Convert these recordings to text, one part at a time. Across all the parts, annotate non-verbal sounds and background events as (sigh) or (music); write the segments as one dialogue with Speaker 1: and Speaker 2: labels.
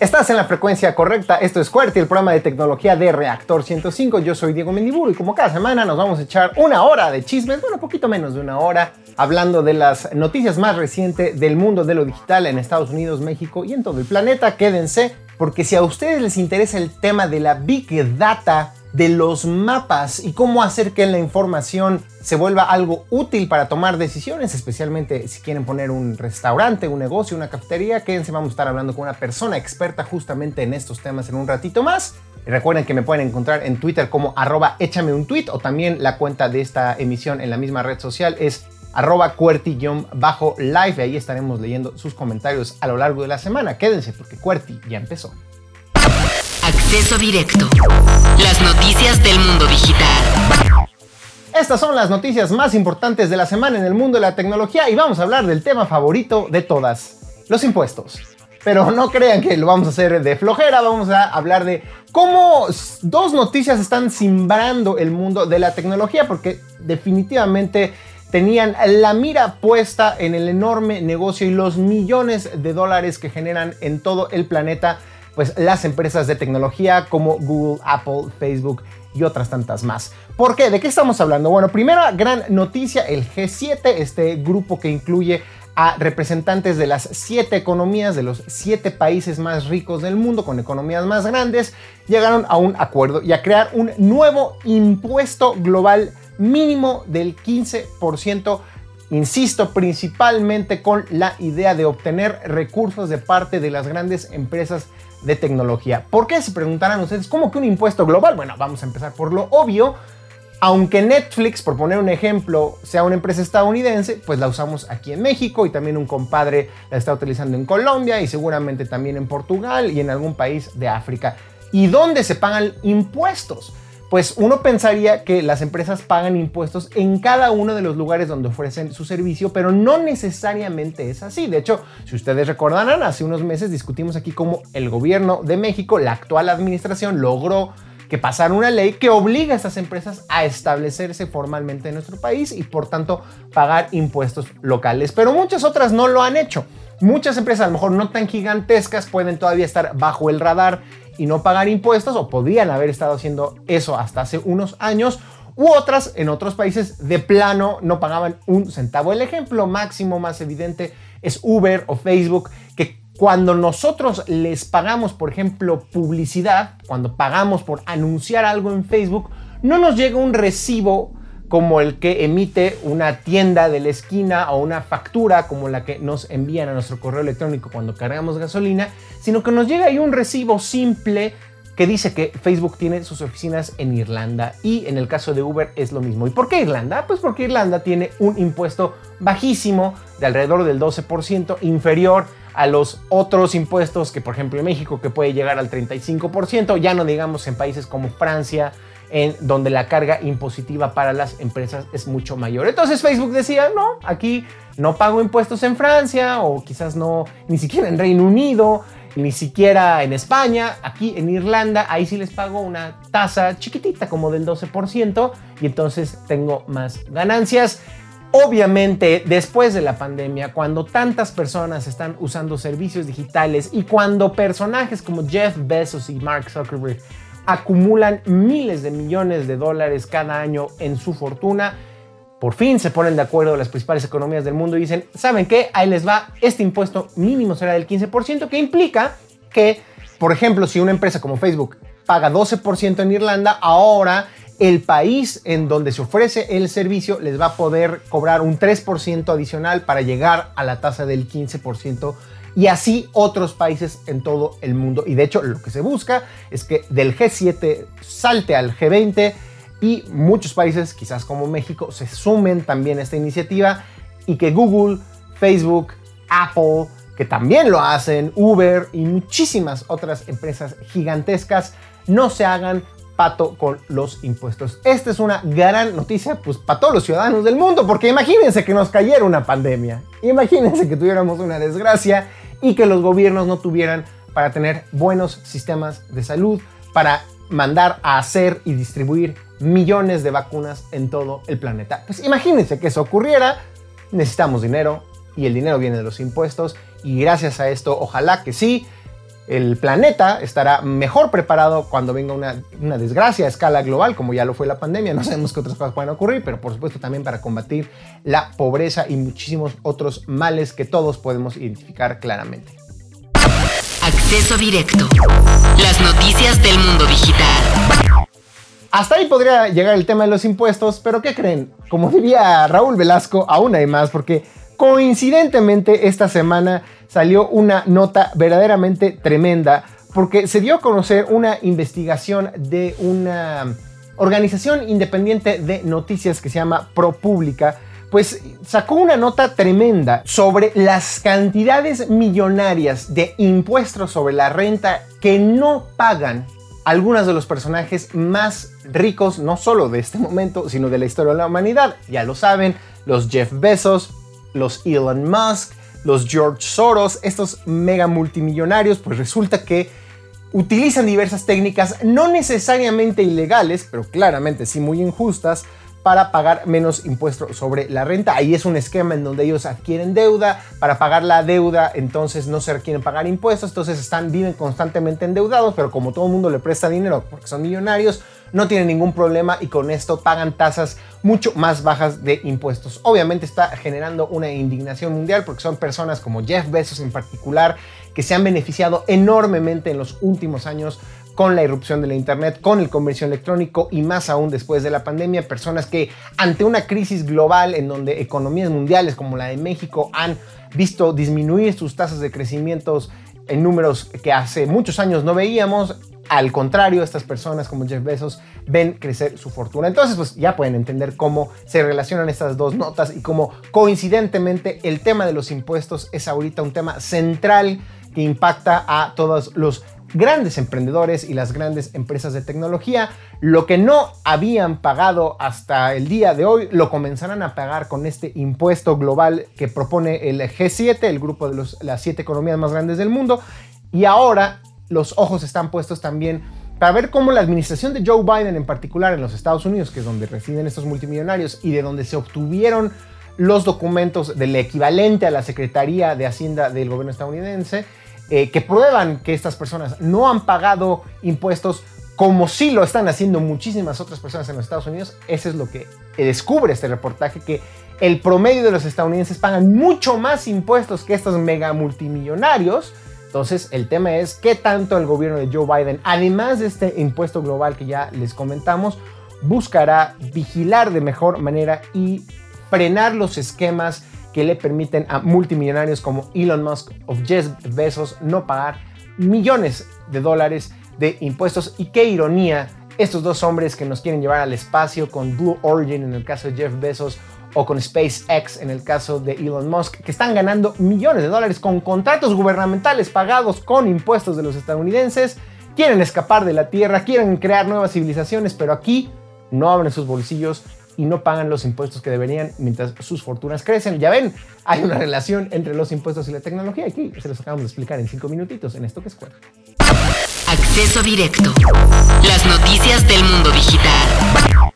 Speaker 1: Estás en la frecuencia correcta, esto es QWERTY, el programa de tecnología de Reactor 105. Yo soy Diego Mendiburu y como cada semana nos vamos a echar una hora de chismes, bueno, poquito menos de una hora, hablando de las noticias más recientes del mundo de lo digital en Estados Unidos, México y en todo el planeta. Quédense, porque si a ustedes les interesa el tema de la Big Data, de los mapas y cómo hacer que la información se vuelva algo útil para tomar decisiones, especialmente si quieren poner un restaurante, un negocio, una cafetería. Quédense, vamos a estar hablando con una persona experta justamente en estos temas en un ratito más. Recuerden que me pueden encontrar en Twitter como arroba échame un tweet o también la cuenta de esta emisión en la misma red social es arroba cuerti-live. Ahí estaremos leyendo sus comentarios a lo largo de la semana. Quédense porque Cuerti ya empezó.
Speaker 2: Acceso directo. Las noticias del mundo digital.
Speaker 1: Estas son las noticias más importantes de la semana en el mundo de la tecnología y vamos a hablar del tema favorito de todas, los impuestos. Pero no crean que lo vamos a hacer de flojera, vamos a hablar de cómo dos noticias están simbrando el mundo de la tecnología porque definitivamente tenían la mira puesta en el enorme negocio y los millones de dólares que generan en todo el planeta pues las empresas de tecnología como Google, Apple, Facebook y otras tantas más. ¿Por qué? ¿De qué estamos hablando? Bueno, primera gran noticia, el G7, este grupo que incluye a representantes de las siete economías de los siete países más ricos del mundo con economías más grandes, llegaron a un acuerdo y a crear un nuevo impuesto global mínimo del 15%, insisto, principalmente con la idea de obtener recursos de parte de las grandes empresas de tecnología. ¿Por qué se preguntarán ustedes cómo que un impuesto global? Bueno, vamos a empezar por lo obvio. Aunque Netflix, por poner un ejemplo, sea una empresa estadounidense, pues la usamos aquí en México y también un compadre la está utilizando en Colombia y seguramente también en Portugal y en algún país de África. ¿Y dónde se pagan impuestos? Pues uno pensaría que las empresas pagan impuestos en cada uno de los lugares donde ofrecen su servicio, pero no necesariamente es así. De hecho, si ustedes recordarán, hace unos meses discutimos aquí cómo el gobierno de México, la actual administración, logró que pasara una ley que obliga a estas empresas a establecerse formalmente en nuestro país y por tanto pagar impuestos locales. Pero muchas otras no lo han hecho. Muchas empresas, a lo mejor no tan gigantescas, pueden todavía estar bajo el radar y no pagar impuestos o podrían haber estado haciendo eso hasta hace unos años u otras en otros países de plano no pagaban un centavo. El ejemplo máximo más evidente es Uber o Facebook que cuando nosotros les pagamos, por ejemplo, publicidad, cuando pagamos por anunciar algo en Facebook, no nos llega un recibo como el que emite una tienda de la esquina o una factura como la que nos envían a nuestro correo electrónico cuando cargamos gasolina, sino que nos llega ahí un recibo simple que dice que Facebook tiene sus oficinas en Irlanda y en el caso de Uber es lo mismo. ¿Y por qué Irlanda? Pues porque Irlanda tiene un impuesto bajísimo de alrededor del 12%, inferior a los otros impuestos que por ejemplo en México que puede llegar al 35%, ya no digamos en países como Francia, en donde la carga impositiva para las empresas es mucho mayor. Entonces Facebook decía, no, aquí no pago impuestos en Francia o quizás no, ni siquiera en Reino Unido, ni siquiera en España, aquí en Irlanda, ahí sí les pago una tasa chiquitita como del 12% y entonces tengo más ganancias. Obviamente, después de la pandemia, cuando tantas personas están usando servicios digitales y cuando personajes como Jeff Bezos y Mark Zuckerberg acumulan miles de millones de dólares cada año en su fortuna. Por fin se ponen de acuerdo las principales economías del mundo y dicen, ¿saben qué? Ahí les va, este impuesto mínimo será del 15%, que implica que, por ejemplo, si una empresa como Facebook paga 12% en Irlanda, ahora el país en donde se ofrece el servicio les va a poder cobrar un 3% adicional para llegar a la tasa del 15% y así otros países en todo el mundo. Y de hecho lo que se busca es que del G7 salte al G20 y muchos países, quizás como México, se sumen también a esta iniciativa y que Google, Facebook, Apple, que también lo hacen, Uber y muchísimas otras empresas gigantescas no se hagan pato con los impuestos. Esta es una gran noticia pues, para todos los ciudadanos del mundo, porque imagínense que nos cayera una pandemia, imagínense que tuviéramos una desgracia y que los gobiernos no tuvieran para tener buenos sistemas de salud, para mandar a hacer y distribuir millones de vacunas en todo el planeta. Pues imagínense que eso ocurriera, necesitamos dinero y el dinero viene de los impuestos y gracias a esto ojalá que sí, el planeta estará mejor preparado cuando venga una, una, desgracia a escala global, como ya lo fue la pandemia. No sabemos qué otras cosas pueden ocurrir, pero por supuesto también para combatir la pobreza y muchísimos otros males que todos podemos identificar claramente.
Speaker 2: Acceso directo. Las noticias del mundo digital.
Speaker 1: Hasta ahí podría llegar el tema de los impuestos, pero ¿qué creen? Como diría Raúl Velasco, aún hay más, porque coincidentemente esta semana salió una nota verdaderamente tremenda porque se dio a conocer una investigación de una organización independiente de noticias que se llama ProPublica, pues sacó una nota tremenda sobre las cantidades millonarias de impuestos sobre la renta que no pagan algunos de los personajes más ricos, no solo de este momento, sino de la historia de la humanidad. Ya lo saben, los Jeff Bezos, los Elon Musk, los George Soros, estos mega multimillonarios, pues resulta que utilizan diversas técnicas no necesariamente ilegales, pero claramente sí muy injustas, para pagar menos impuestos sobre la renta. Ahí es un esquema en donde ellos adquieren deuda, para pagar la deuda entonces no se requieren pagar impuestos, entonces están, viven constantemente endeudados, pero como todo el mundo le presta dinero porque son millonarios, no tienen ningún problema y con esto pagan tasas mucho más bajas de impuestos. Obviamente está generando una indignación mundial porque son personas como Jeff Bezos en particular que se han beneficiado enormemente en los últimos años con la irrupción de la Internet, con el comercio electrónico y más aún después de la pandemia, personas que ante una crisis global en donde economías mundiales como la de México han visto disminuir sus tasas de crecimiento en números que hace muchos años no veíamos, al contrario, estas personas como Jeff Bezos ven crecer su fortuna. Entonces, pues ya pueden entender cómo se relacionan estas dos notas y cómo coincidentemente el tema de los impuestos es ahorita un tema central que impacta a todos los grandes emprendedores y las grandes empresas de tecnología. Lo que no habían pagado hasta el día de hoy lo comenzarán a pagar con este impuesto global que propone el G7, el grupo de las siete economías más grandes del mundo. Y ahora los ojos están puestos también para ver cómo la administración de Joe Biden en particular en los Estados Unidos, que es donde residen estos multimillonarios y de donde se obtuvieron los documentos del equivalente a la Secretaría de Hacienda del gobierno estadounidense, eh, que prueban que estas personas no han pagado impuestos como sí lo están haciendo muchísimas otras personas en los Estados Unidos. Eso es lo que descubre este reportaje, que el promedio de los estadounidenses pagan mucho más impuestos que estos mega multimillonarios entonces, el tema es qué tanto el gobierno de Joe Biden, además de este impuesto global que ya les comentamos, buscará vigilar de mejor manera y frenar los esquemas que le permiten a multimillonarios como Elon Musk o Jeff Bezos no pagar millones de dólares de impuestos. Y qué ironía, estos dos hombres que nos quieren llevar al espacio con Blue Origin en el caso de Jeff Bezos o con SpaceX en el caso de Elon Musk, que están ganando millones de dólares con contratos gubernamentales pagados con impuestos de los estadounidenses, quieren escapar de la Tierra, quieren crear nuevas civilizaciones, pero aquí no abren sus bolsillos y no pagan los impuestos que deberían mientras sus fortunas crecen. Ya ven, hay una relación entre los impuestos y la tecnología. Aquí se los acabamos de explicar en cinco minutitos en esto que es
Speaker 2: Acceso directo. Las noticias del mundo digital.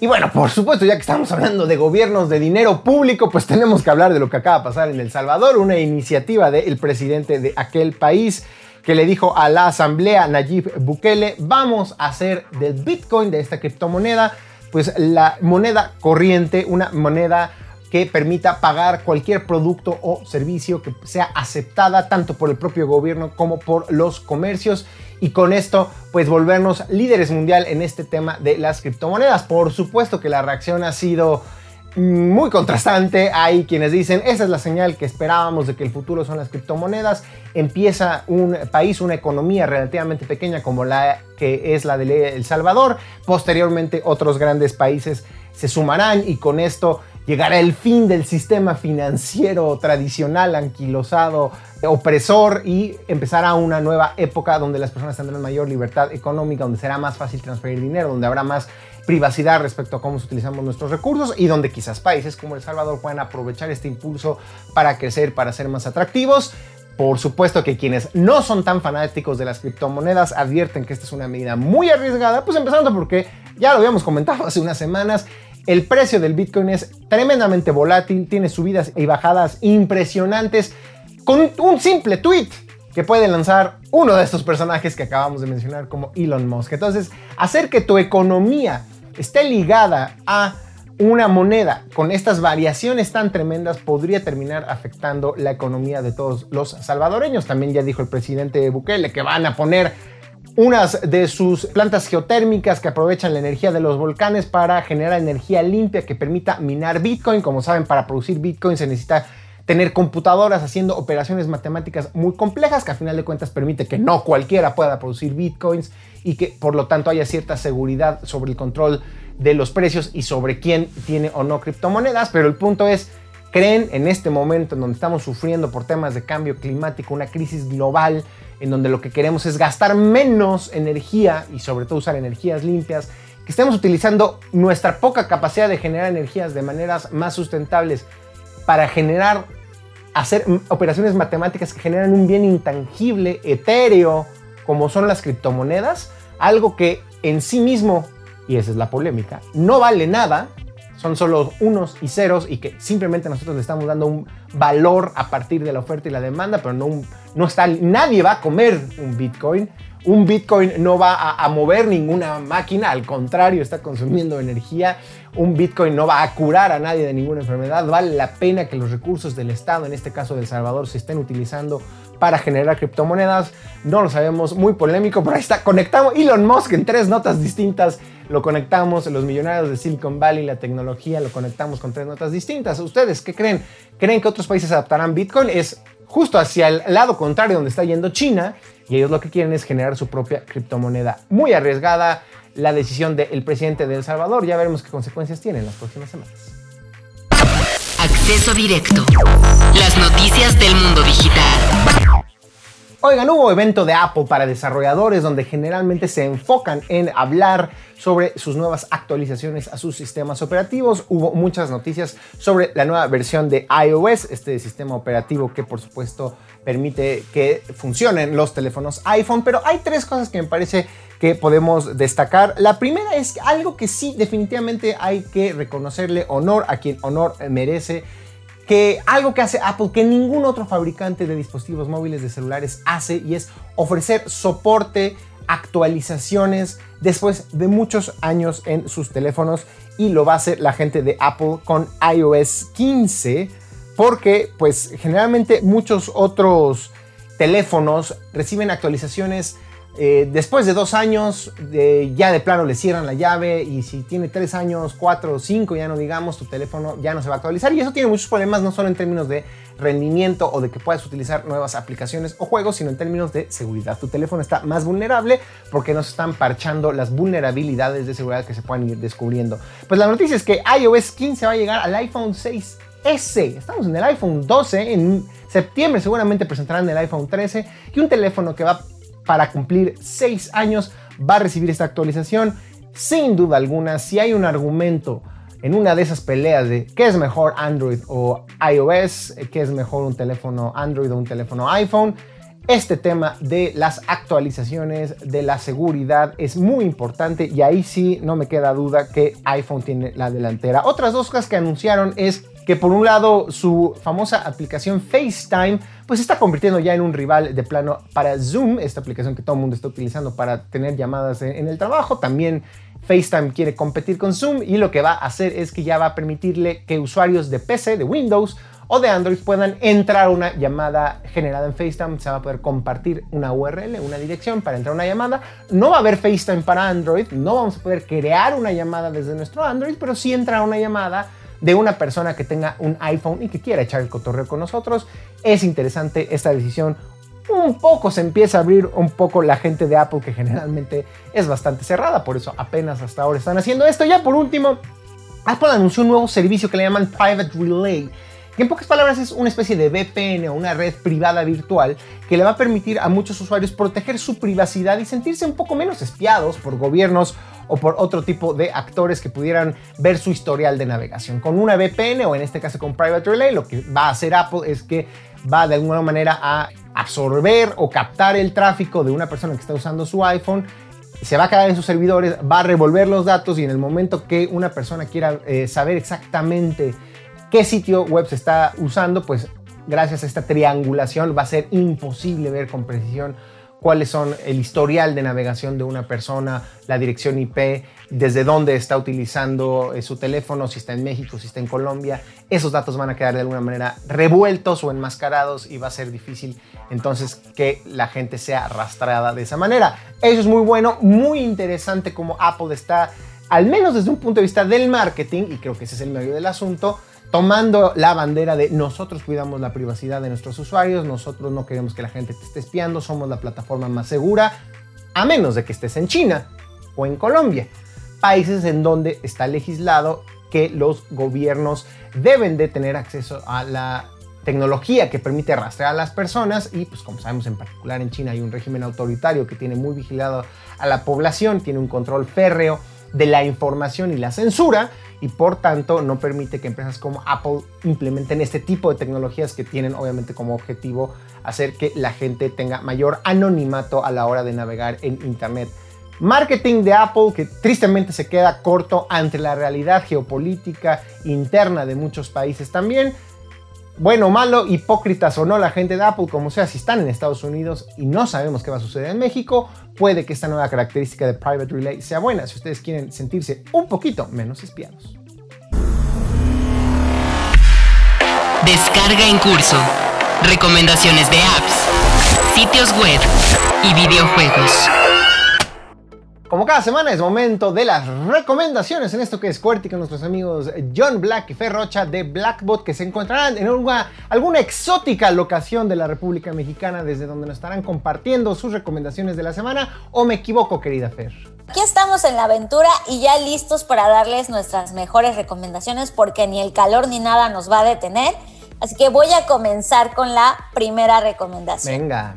Speaker 1: Y bueno, por supuesto, ya que estamos hablando de gobiernos de dinero público, pues tenemos que hablar de lo que acaba de pasar en El Salvador, una iniciativa del presidente de aquel país que le dijo a la asamblea Nayib Bukele, vamos a hacer del Bitcoin, de esta criptomoneda, pues la moneda corriente, una moneda que permita pagar cualquier producto o servicio que sea aceptada tanto por el propio gobierno como por los comercios y con esto pues volvernos líderes mundial en este tema de las criptomonedas. Por supuesto que la reacción ha sido muy contrastante. Hay quienes dicen, esa es la señal que esperábamos de que el futuro son las criptomonedas. Empieza un país, una economía relativamente pequeña como la que es la de El Salvador. Posteriormente otros grandes países se sumarán y con esto llegará el fin del sistema financiero tradicional, anquilosado, opresor y empezará una nueva época donde las personas tendrán mayor libertad económica, donde será más fácil transferir dinero, donde habrá más privacidad respecto a cómo utilizamos nuestros recursos y donde quizás países como El Salvador puedan aprovechar este impulso para crecer, para ser más atractivos. Por supuesto que quienes no son tan fanáticos de las criptomonedas advierten que esta es una medida muy arriesgada, pues empezando porque ya lo habíamos comentado (laughs) hace unas semanas, el precio del Bitcoin es tremendamente volátil, tiene subidas y bajadas impresionantes con un simple tweet que puede lanzar uno de estos personajes que acabamos de mencionar como Elon Musk. Entonces, hacer que tu economía esté ligada a una moneda con estas variaciones tan tremendas podría terminar afectando la economía de todos los salvadoreños. También ya dijo el presidente Bukele que van a poner unas de sus plantas geotérmicas que aprovechan la energía de los volcanes para generar energía limpia que permita minar Bitcoin. Como saben, para producir Bitcoin se necesita tener computadoras haciendo operaciones matemáticas muy complejas que a final de cuentas permite que no cualquiera pueda producir bitcoins y que por lo tanto haya cierta seguridad sobre el control de los precios y sobre quién tiene o no criptomonedas, pero el punto es, creen en este momento en donde estamos sufriendo por temas de cambio climático, una crisis global, en donde lo que queremos es gastar menos energía y sobre todo usar energías limpias, que estemos utilizando nuestra poca capacidad de generar energías de maneras más sustentables para generar hacer operaciones matemáticas que generan un bien intangible, etéreo, como son las criptomonedas, algo que en sí mismo, y esa es la polémica, no vale nada, son solo unos y ceros y que simplemente nosotros le estamos dando un valor a partir de la oferta y la demanda, pero no, no está, nadie va a comer un Bitcoin. Un Bitcoin no va a, mover ninguna máquina, al contrario, está consumiendo energía. Un Bitcoin no va a curar a nadie de ninguna enfermedad. Vale la pena que los recursos del Estado, en este caso de El Salvador, se estén utilizando para generar criptomonedas. No lo sabemos, muy polémico, pero ahí está. Conectamos Elon Musk en tres notas distintas. Lo conectamos, los millonarios de Silicon Valley, la tecnología, lo conectamos con tres notas distintas. ¿Ustedes qué creen? ¿Creen que otros países adaptarán Bitcoin? Es justo hacia el lado contrario donde está yendo China y ellos lo que quieren es generar su propia criptomoneda. Muy arriesgada la decisión del presidente de El Salvador. Ya veremos qué consecuencias tiene en las próximas semanas.
Speaker 2: Acceso directo. Las noticias del mundo digital.
Speaker 1: Oigan, hubo evento de Apple para desarrolladores donde generalmente se enfocan en hablar sobre sus nuevas actualizaciones a sus sistemas operativos. Hubo muchas noticias sobre la nueva versión de iOS, este sistema operativo que por supuesto permite que funcionen los teléfonos iPhone, pero hay tres cosas que me parece que podemos destacar. La primera es algo que sí definitivamente hay que reconocerle honor a quien honor merece que algo que hace Apple que ningún otro fabricante de dispositivos móviles de celulares hace y es ofrecer soporte, actualizaciones después de muchos años en sus teléfonos y lo va a hacer la gente de Apple con iOS 15 porque pues generalmente muchos otros teléfonos reciben actualizaciones eh, después de dos años, ya de plano le cierran la llave y si tiene tres años, cuatro o cinco, ya no digamos, tu teléfono ya no se va a actualizar. Y eso tiene muchos problemas, no solo en términos de rendimiento o de que puedas utilizar nuevas aplicaciones o juegos, sino en términos de seguridad. Tu teléfono está más vulnerable porque no se están parchando las vulnerabilidades de seguridad que se puedan ir descubriendo. Pues la noticia es que iOS 15 va a llegar al iPhone 6S. Estamos en el iPhone 12, en septiembre seguramente presentarán el iPhone 13 y un teléfono que va para cumplir 6 años va a recibir esta actualización. Sin duda alguna, si hay un argumento en una de esas peleas de qué es mejor Android o iOS, eh, qué es mejor un teléfono Android o un teléfono iPhone, este tema de las actualizaciones, de la seguridad es muy importante y ahí sí no me queda duda que iPhone tiene la delantera. Otras dos cosas que anunciaron es que por un lado su famosa aplicación FaceTime pues se está convirtiendo ya en un rival de plano para Zoom, esta aplicación que todo el mundo está utilizando para tener llamadas en, el trabajo. También FaceTime quiere competir con Zoom y lo que va a hacer es que ya va a permitirle que usuarios de PC, de Windows o de Android puedan entrar a una llamada generada en FaceTime. Se va a poder compartir una URL, una dirección para entrar a una llamada. No va a haber FaceTime para Android, no vamos a poder crear una llamada desde nuestro Android, pero sí entra una llamada de una persona que tenga un iPhone y que quiera echar el cotorreo con nosotros. Es interesante esta decisión. Un poco se empieza a abrir un poco la gente de Apple que generalmente es bastante cerrada, por eso apenas hasta ahora están haciendo esto. Ya por último, Apple anunció un nuevo servicio que le llaman Private Relay que en pocas palabras es una especie de VPN o una red privada virtual que le va a permitir a muchos usuarios proteger su privacidad y sentirse un poco menos espiados por gobiernos o por otro tipo de actores que pudieran ver su historial de navegación. Con una VPN o en este caso con Private Relay, lo que va a hacer Apple es que va de alguna manera a absorber o captar el tráfico de una persona que está usando su iPhone, se va a quedar en sus servidores, va a revolver los datos y en el momento que una persona quiera eh, saber exactamente qué sitio web se está usando, pues gracias a esta triangulación va a ser imposible ver con precisión cuáles son el historial de navegación de una persona, la dirección IP, desde dónde está utilizando eh, su teléfono, si está en México, si está en Colombia. Esos datos van a quedar de alguna manera revueltos o enmascarados y va a ser difícil entonces que la gente sea arrastrada de esa manera. Eso es muy bueno, muy interesante como Apple está, al menos desde un punto de vista del marketing, y creo que ese es el medio del asunto, tomando la bandera de nosotros cuidamos la privacidad de nuestros usuarios, nosotros no queremos que la gente te esté espiando, somos la plataforma más segura, a menos de que estés en China o en Colombia, países en donde está legislado que los gobiernos deben de tener acceso a la tecnología que permite rastrear a las personas y pues como sabemos en particular en China hay un régimen autoritario que tiene muy vigilado a la población, tiene un control férreo de la información y la censura y por tanto no permite que empresas como Apple implementen este tipo de tecnologías que tienen obviamente como objetivo hacer que la gente tenga mayor anonimato a la hora de navegar en Internet. Marketing de Apple que tristemente se queda corto ante la realidad geopolítica interna de muchos países también bueno, malo, hipócritas o no la gente de Apple, como sea, si están en Estados Unidos y no sabemos qué va a suceder en México, puede que esta nueva característica de Private Relay sea buena si ustedes quieren sentirse un poquito menos espiados.
Speaker 2: Descarga en curso. Recomendaciones de apps, sitios web y videojuegos.
Speaker 1: Como cada semana es momento de las recomendaciones en esto que es QWERTY con nuestros amigos John Black y Ferrocha de Blackbot que se encontrarán en alguna exótica locación de la República Mexicana desde donde nos estarán compartiendo sus recomendaciones de la semana o me equivoco querida Fer.
Speaker 3: Aquí estamos en la aventura y ya listos para darles nuestras mejores recomendaciones porque ni el calor ni nada nos va a detener. Así que voy a comenzar con la primera recomendación.
Speaker 1: Venga.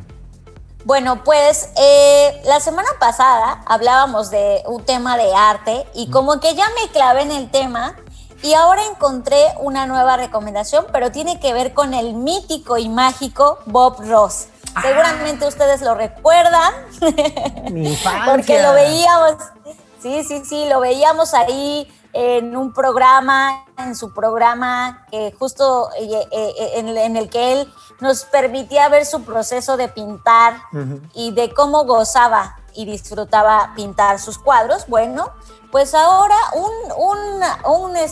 Speaker 3: Bueno, pues eh, la semana pasada hablábamos de un tema de arte y como que ya me clavé en el tema y ahora encontré una nueva recomendación, pero tiene que ver con el mítico y mágico Bob Ross. Ah. Seguramente ustedes lo recuerdan.
Speaker 1: Mi (laughs)
Speaker 3: porque lo veíamos, sí, sí, sí, lo veíamos ahí en un programa, en su programa, que justo eh, eh, en, el que él nos permitía ver su proceso de pintar y de cómo gozaba y disfrutaba pintar sus cuadros. Bueno, pues ahora un,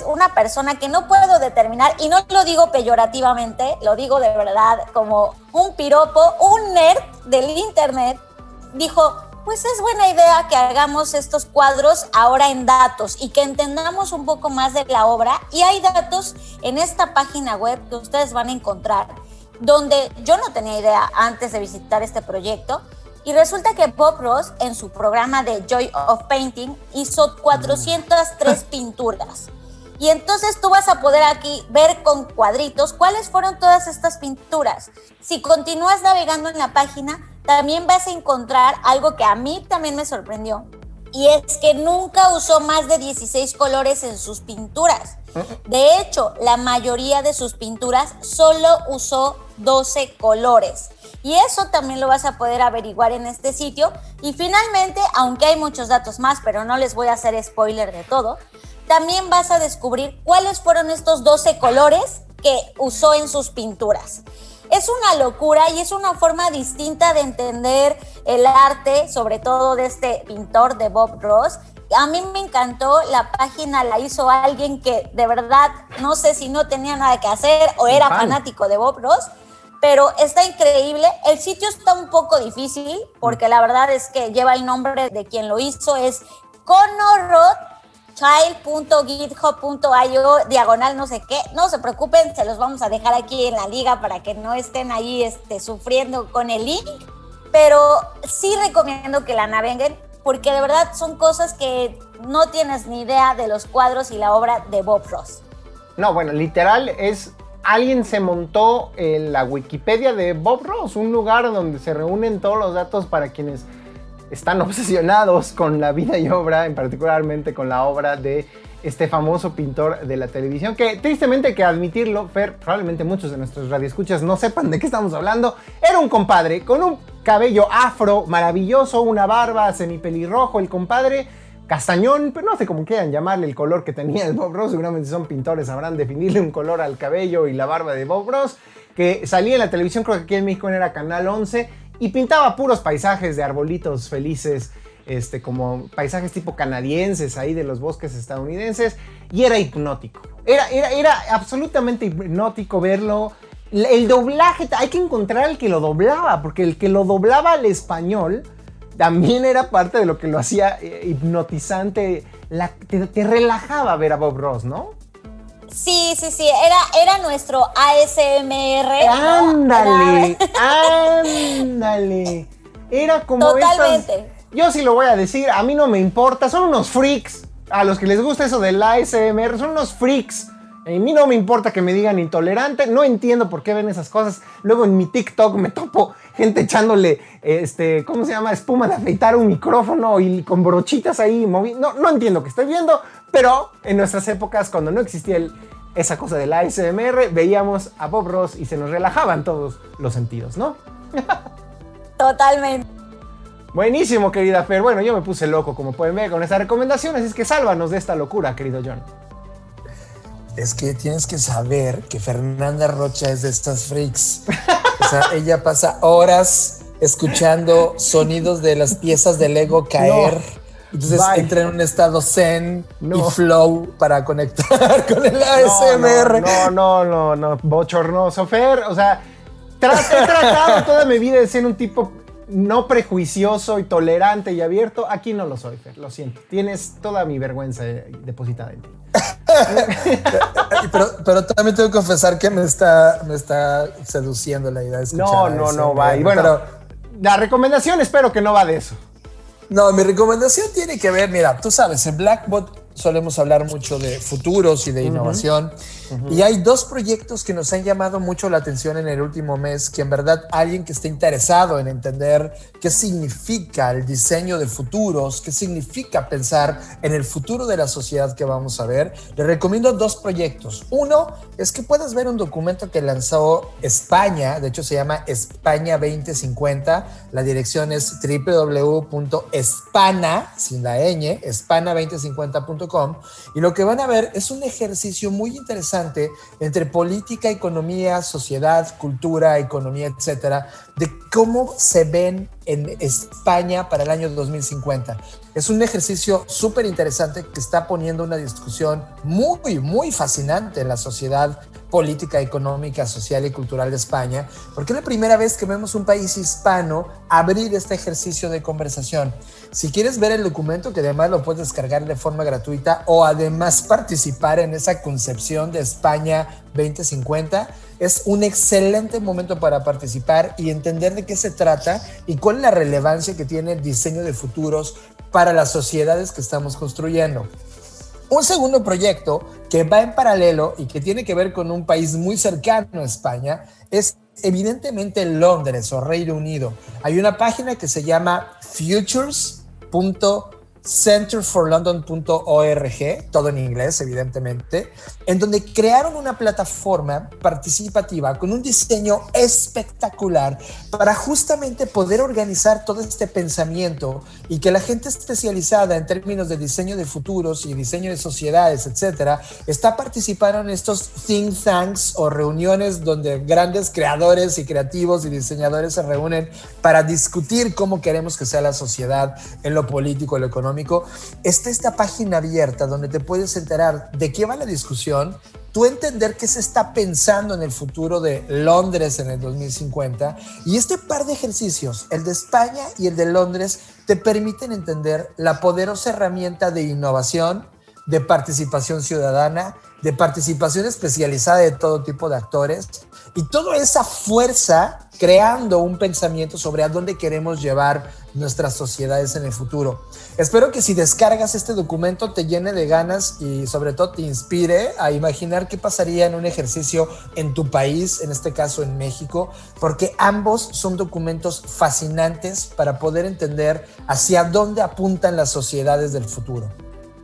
Speaker 3: una persona que no puedo determinar, y no lo digo peyorativamente, lo digo de verdad como un piropo, un nerd del Internet, dijo, pues es buena idea que hagamos estos cuadros ahora en datos y que entendamos un poco más de la obra. Y hay datos en esta página web que ustedes van a encontrar, donde yo no tenía idea antes de visitar este proyecto. Y resulta que Bob Ross, en su programa de Joy of Painting, hizo 403 (laughs) pinturas. Y entonces tú vas a poder aquí ver con cuadritos cuáles fueron todas estas pinturas. Si continúas navegando en la página, también vas a encontrar algo que a mí también me sorprendió. Y es que nunca usó más de 16 colores en sus pinturas. De hecho, la mayoría de sus pinturas solo usó 12 colores. Y eso también lo vas a poder averiguar en este sitio. Y finalmente, aunque hay muchos datos más, pero no les voy a hacer spoiler de todo, también vas a descubrir cuáles fueron estos 12 colores que usó en sus pinturas es una locura y es una forma distinta de entender el arte, sobre todo de este pintor de Bob Ross. A mí me encantó, la página la hizo alguien que de verdad no sé si no tenía nada que hacer o era fanático de Bob Ross, pero está increíble. El sitio está un poco difícil porque la verdad es que lleva el nombre de quien lo hizo, es Conor Roth child.github.io diagonal no sé qué. No se preocupen, se los vamos a dejar aquí en la liga para que no estén ahí este, sufriendo con el link. Pero sí recomiendo que la naveguen porque de verdad son cosas que no tienes ni idea de los cuadros y la obra de Bob Ross.
Speaker 1: No, bueno, literal es alguien se montó en la Wikipedia de Bob Ross, un lugar donde se reúnen todos los datos para quienes están obsesionados con la vida y obra, en particularmente con la obra de este famoso pintor de la televisión, que tristemente que admitirlo, Fer, probablemente muchos de nuestros radioescuchas no sepan de qué estamos hablando, era un compadre con un cabello afro maravilloso, una barba semipelirrojo, el compadre castañón, pero no sé cómo quieran llamarle el color que tenía el Bob Ross, seguramente son pintores, sabrán definirle un color al cabello y la barba de Bob Ross, que salía en la televisión, creo que aquí en México era Canal 11, y pintaba puros paisajes de arbolitos felices, este, como paisajes tipo canadienses ahí de los bosques estadounidenses, y era hipnótico. Era, era, era absolutamente hipnótico verlo. El doblaje, hay que encontrar el que lo doblaba, porque el que lo doblaba al español también era parte de lo que lo hacía eh, hipnotizante, te, relajaba ver a Bob Ross, ¿no?
Speaker 3: Sí, sí, sí, era, era nuestro ASMR.
Speaker 1: Ándale, ándale. Era como
Speaker 3: Totalmente.
Speaker 1: Yo sí lo voy a decir, a mí no me importa, son unos freaks. A los que les gusta eso del ASMR, son unos freaks. A mí no me importa que me digan intolerante, no entiendo por qué ven esas cosas. Luego en mi TikTok me topo gente echándole, este, ¿cómo se llama? Espuma de afeitar un micrófono y con brochitas ahí moviendo. No, no entiendo qué estoy viendo, pero en nuestras épocas, cuando no existía esa cosa del ASMR, veíamos a Bob Ross y se nos relajaban todos los sentidos, ¿no?
Speaker 3: Totalmente.
Speaker 1: Buenísimo, querida Fer. Bueno, yo me puse loco, como pueden ver, con estas recomendaciones. Es que sálvanos de esta locura, querido John.
Speaker 4: Es que tienes que saber que Fernanda Rocha es de estas freaks. O sea, (laughs) ella pasa horas escuchando sonidos de las piezas de Lego caer. Entonces entra en un estado zen y flow para conectar (laughs) con el ASMR.
Speaker 1: No, no, no, no, bochornoso. Fer, o sea, he tratado (laughs) toda mi vida de ser un tipo no prejuicioso y tolerante y abierto, aquí no lo soy, Fer, lo siento. Tienes toda mi vergüenza depositada en ti. (laughs)
Speaker 4: pero, también tengo que confesar que me está, me está seduciendo la idea de escuchar
Speaker 1: No, no, no va. Y bueno, la recomendación espero que no va de eso.
Speaker 4: No, mi recomendación tiene que ver, mira, tú sabes, en Blackbot solemos hablar mucho de futuros y de innovación. Y hay dos proyectos que nos han llamado mucho la atención en el último mes, que en verdad alguien que esté interesado en entender qué significa el diseño de futuros, qué significa pensar en el futuro de la sociedad que vamos a ver, le recomiendo dos proyectos. Uno es que puedas ver un documento que lanzó España, de hecho se llama España 2050, la dirección es www.espana, sin la ñ, espana2050.com y lo que van a ver es un ejercicio muy interesante entre política, economía, sociedad, cultura, economía, etcétera, de cómo se ven en España para el año 2050. Es un ejercicio súper interesante que está poniendo una discusión muy, muy fascinante en la sociedad política, económica, social y cultural de España, porque es la primera vez que vemos un país hispano abrir este ejercicio de conversación. Si quieres ver el documento, que además lo puedes descargar de forma gratuita o además participar en esa concepción de España 2050, es un excelente momento para participar y entender de qué se trata y cuál es la relevancia que tiene el diseño de futuros para las sociedades que estamos construyendo. Un segundo proyecto que va en paralelo y que tiene que ver con un país muy cercano a España es evidentemente Londres o Reino Unido. Hay una página que se llama futures.com centerforlondon.org, todo en inglés, evidentemente, en donde crearon una plataforma participativa con un diseño espectacular para justamente poder organizar todo este pensamiento y que la gente especializada en términos de diseño de futuros y diseño de sociedades, etcétera, está participando en estos think tanks o reuniones donde grandes creadores y creativos y diseñadores se reúnen para discutir cómo queremos que sea la sociedad en lo político, lo económico está esta página abierta donde te puedes enterar de qué va la discusión, tú entender qué se está pensando en el futuro de Londres en el 2050 y este par de ejercicios, el de España y el de Londres, te permiten entender la poderosa herramienta de innovación, de participación ciudadana, de participación especializada de todo tipo de actores y toda esa fuerza creando un pensamiento sobre a dónde queremos llevar nuestras sociedades en el futuro. Espero que si descargas este documento te llene de ganas y sobre todo te inspire a imaginar qué pasaría en un ejercicio en tu país, en este caso en México, porque ambos son documentos fascinantes para poder entender hacia dónde apuntan las sociedades del futuro.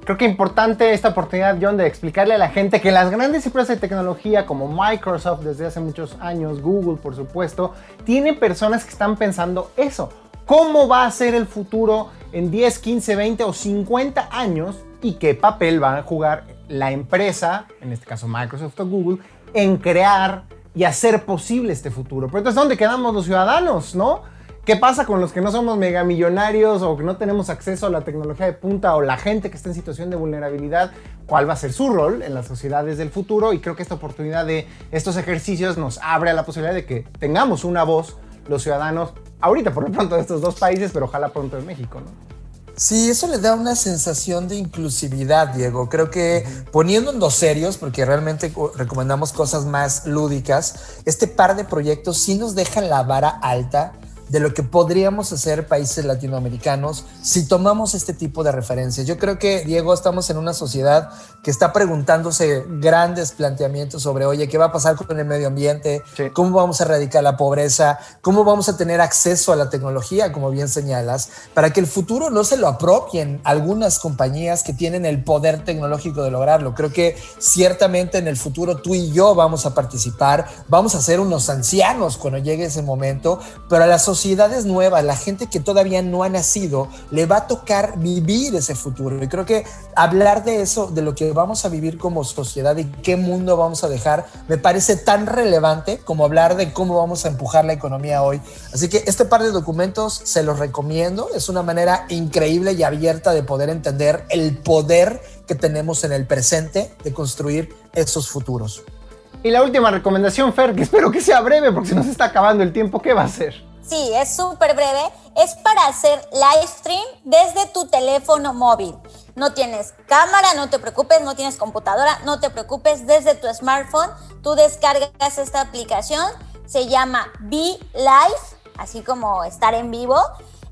Speaker 1: Creo que importante esta oportunidad, John, de explicarle a la gente que las grandes empresas de tecnología como Microsoft desde hace muchos años, Google por supuesto, tienen personas que están pensando eso. ¿Cómo va a ser el futuro en 10, 15, 20 o 50 años? ¿Y qué papel va a jugar la empresa, en este caso Microsoft o Google, en crear y hacer posible este futuro? Pero entonces, ¿dónde quedamos los ciudadanos, no? ¿Qué pasa con los que no somos megamillonarios o que no tenemos acceso a la tecnología de punta o la gente que está en situación de vulnerabilidad? ¿Cuál va a ser su rol en las sociedades del futuro? Y creo que esta oportunidad de estos ejercicios nos abre a la posibilidad de que tengamos una voz los ciudadanos, ahorita por lo pronto de estos dos países, pero ojalá pronto en México, ¿no?
Speaker 4: Sí, eso le da una sensación de inclusividad, Diego. Creo que poniéndonos serios, porque realmente recomendamos cosas más lúdicas, este par de proyectos sí nos dejan la vara alta de lo que podríamos hacer países latinoamericanos si tomamos este tipo de referencias. Yo creo que, Diego, estamos en una sociedad que está preguntándose grandes planteamientos sobre, oye, ¿qué va a pasar con el medio ambiente? ¿Cómo vamos a erradicar la pobreza? ¿Cómo vamos a tener acceso a la tecnología, como bien señalas, para que el futuro no se lo apropien algunas compañías que tienen el poder tecnológico de lograrlo? Creo que ciertamente en el futuro tú y yo vamos a participar, vamos a ser unos ancianos cuando llegue ese momento, pero a la sociedad sociedades nuevas, la gente que todavía no ha nacido, le va a tocar vivir ese futuro. Y creo que hablar de eso, de lo que vamos a vivir como sociedad y qué mundo vamos a dejar, me parece tan relevante como hablar de cómo vamos a empujar la economía hoy. Así que este par de documentos se los recomiendo. Es una manera increíble y abierta de poder entender el poder que tenemos en el presente de construir esos futuros.
Speaker 1: Y la última recomendación, Fer, que espero que sea breve porque se nos está acabando el tiempo, ¿qué va a hacer?
Speaker 3: Sí, es súper breve. Es para hacer live stream desde tu teléfono móvil. No tienes cámara, no te preocupes, no tienes computadora, no te preocupes, desde tu smartphone tú descargas esta aplicación, se llama Be Live, así como estar en vivo.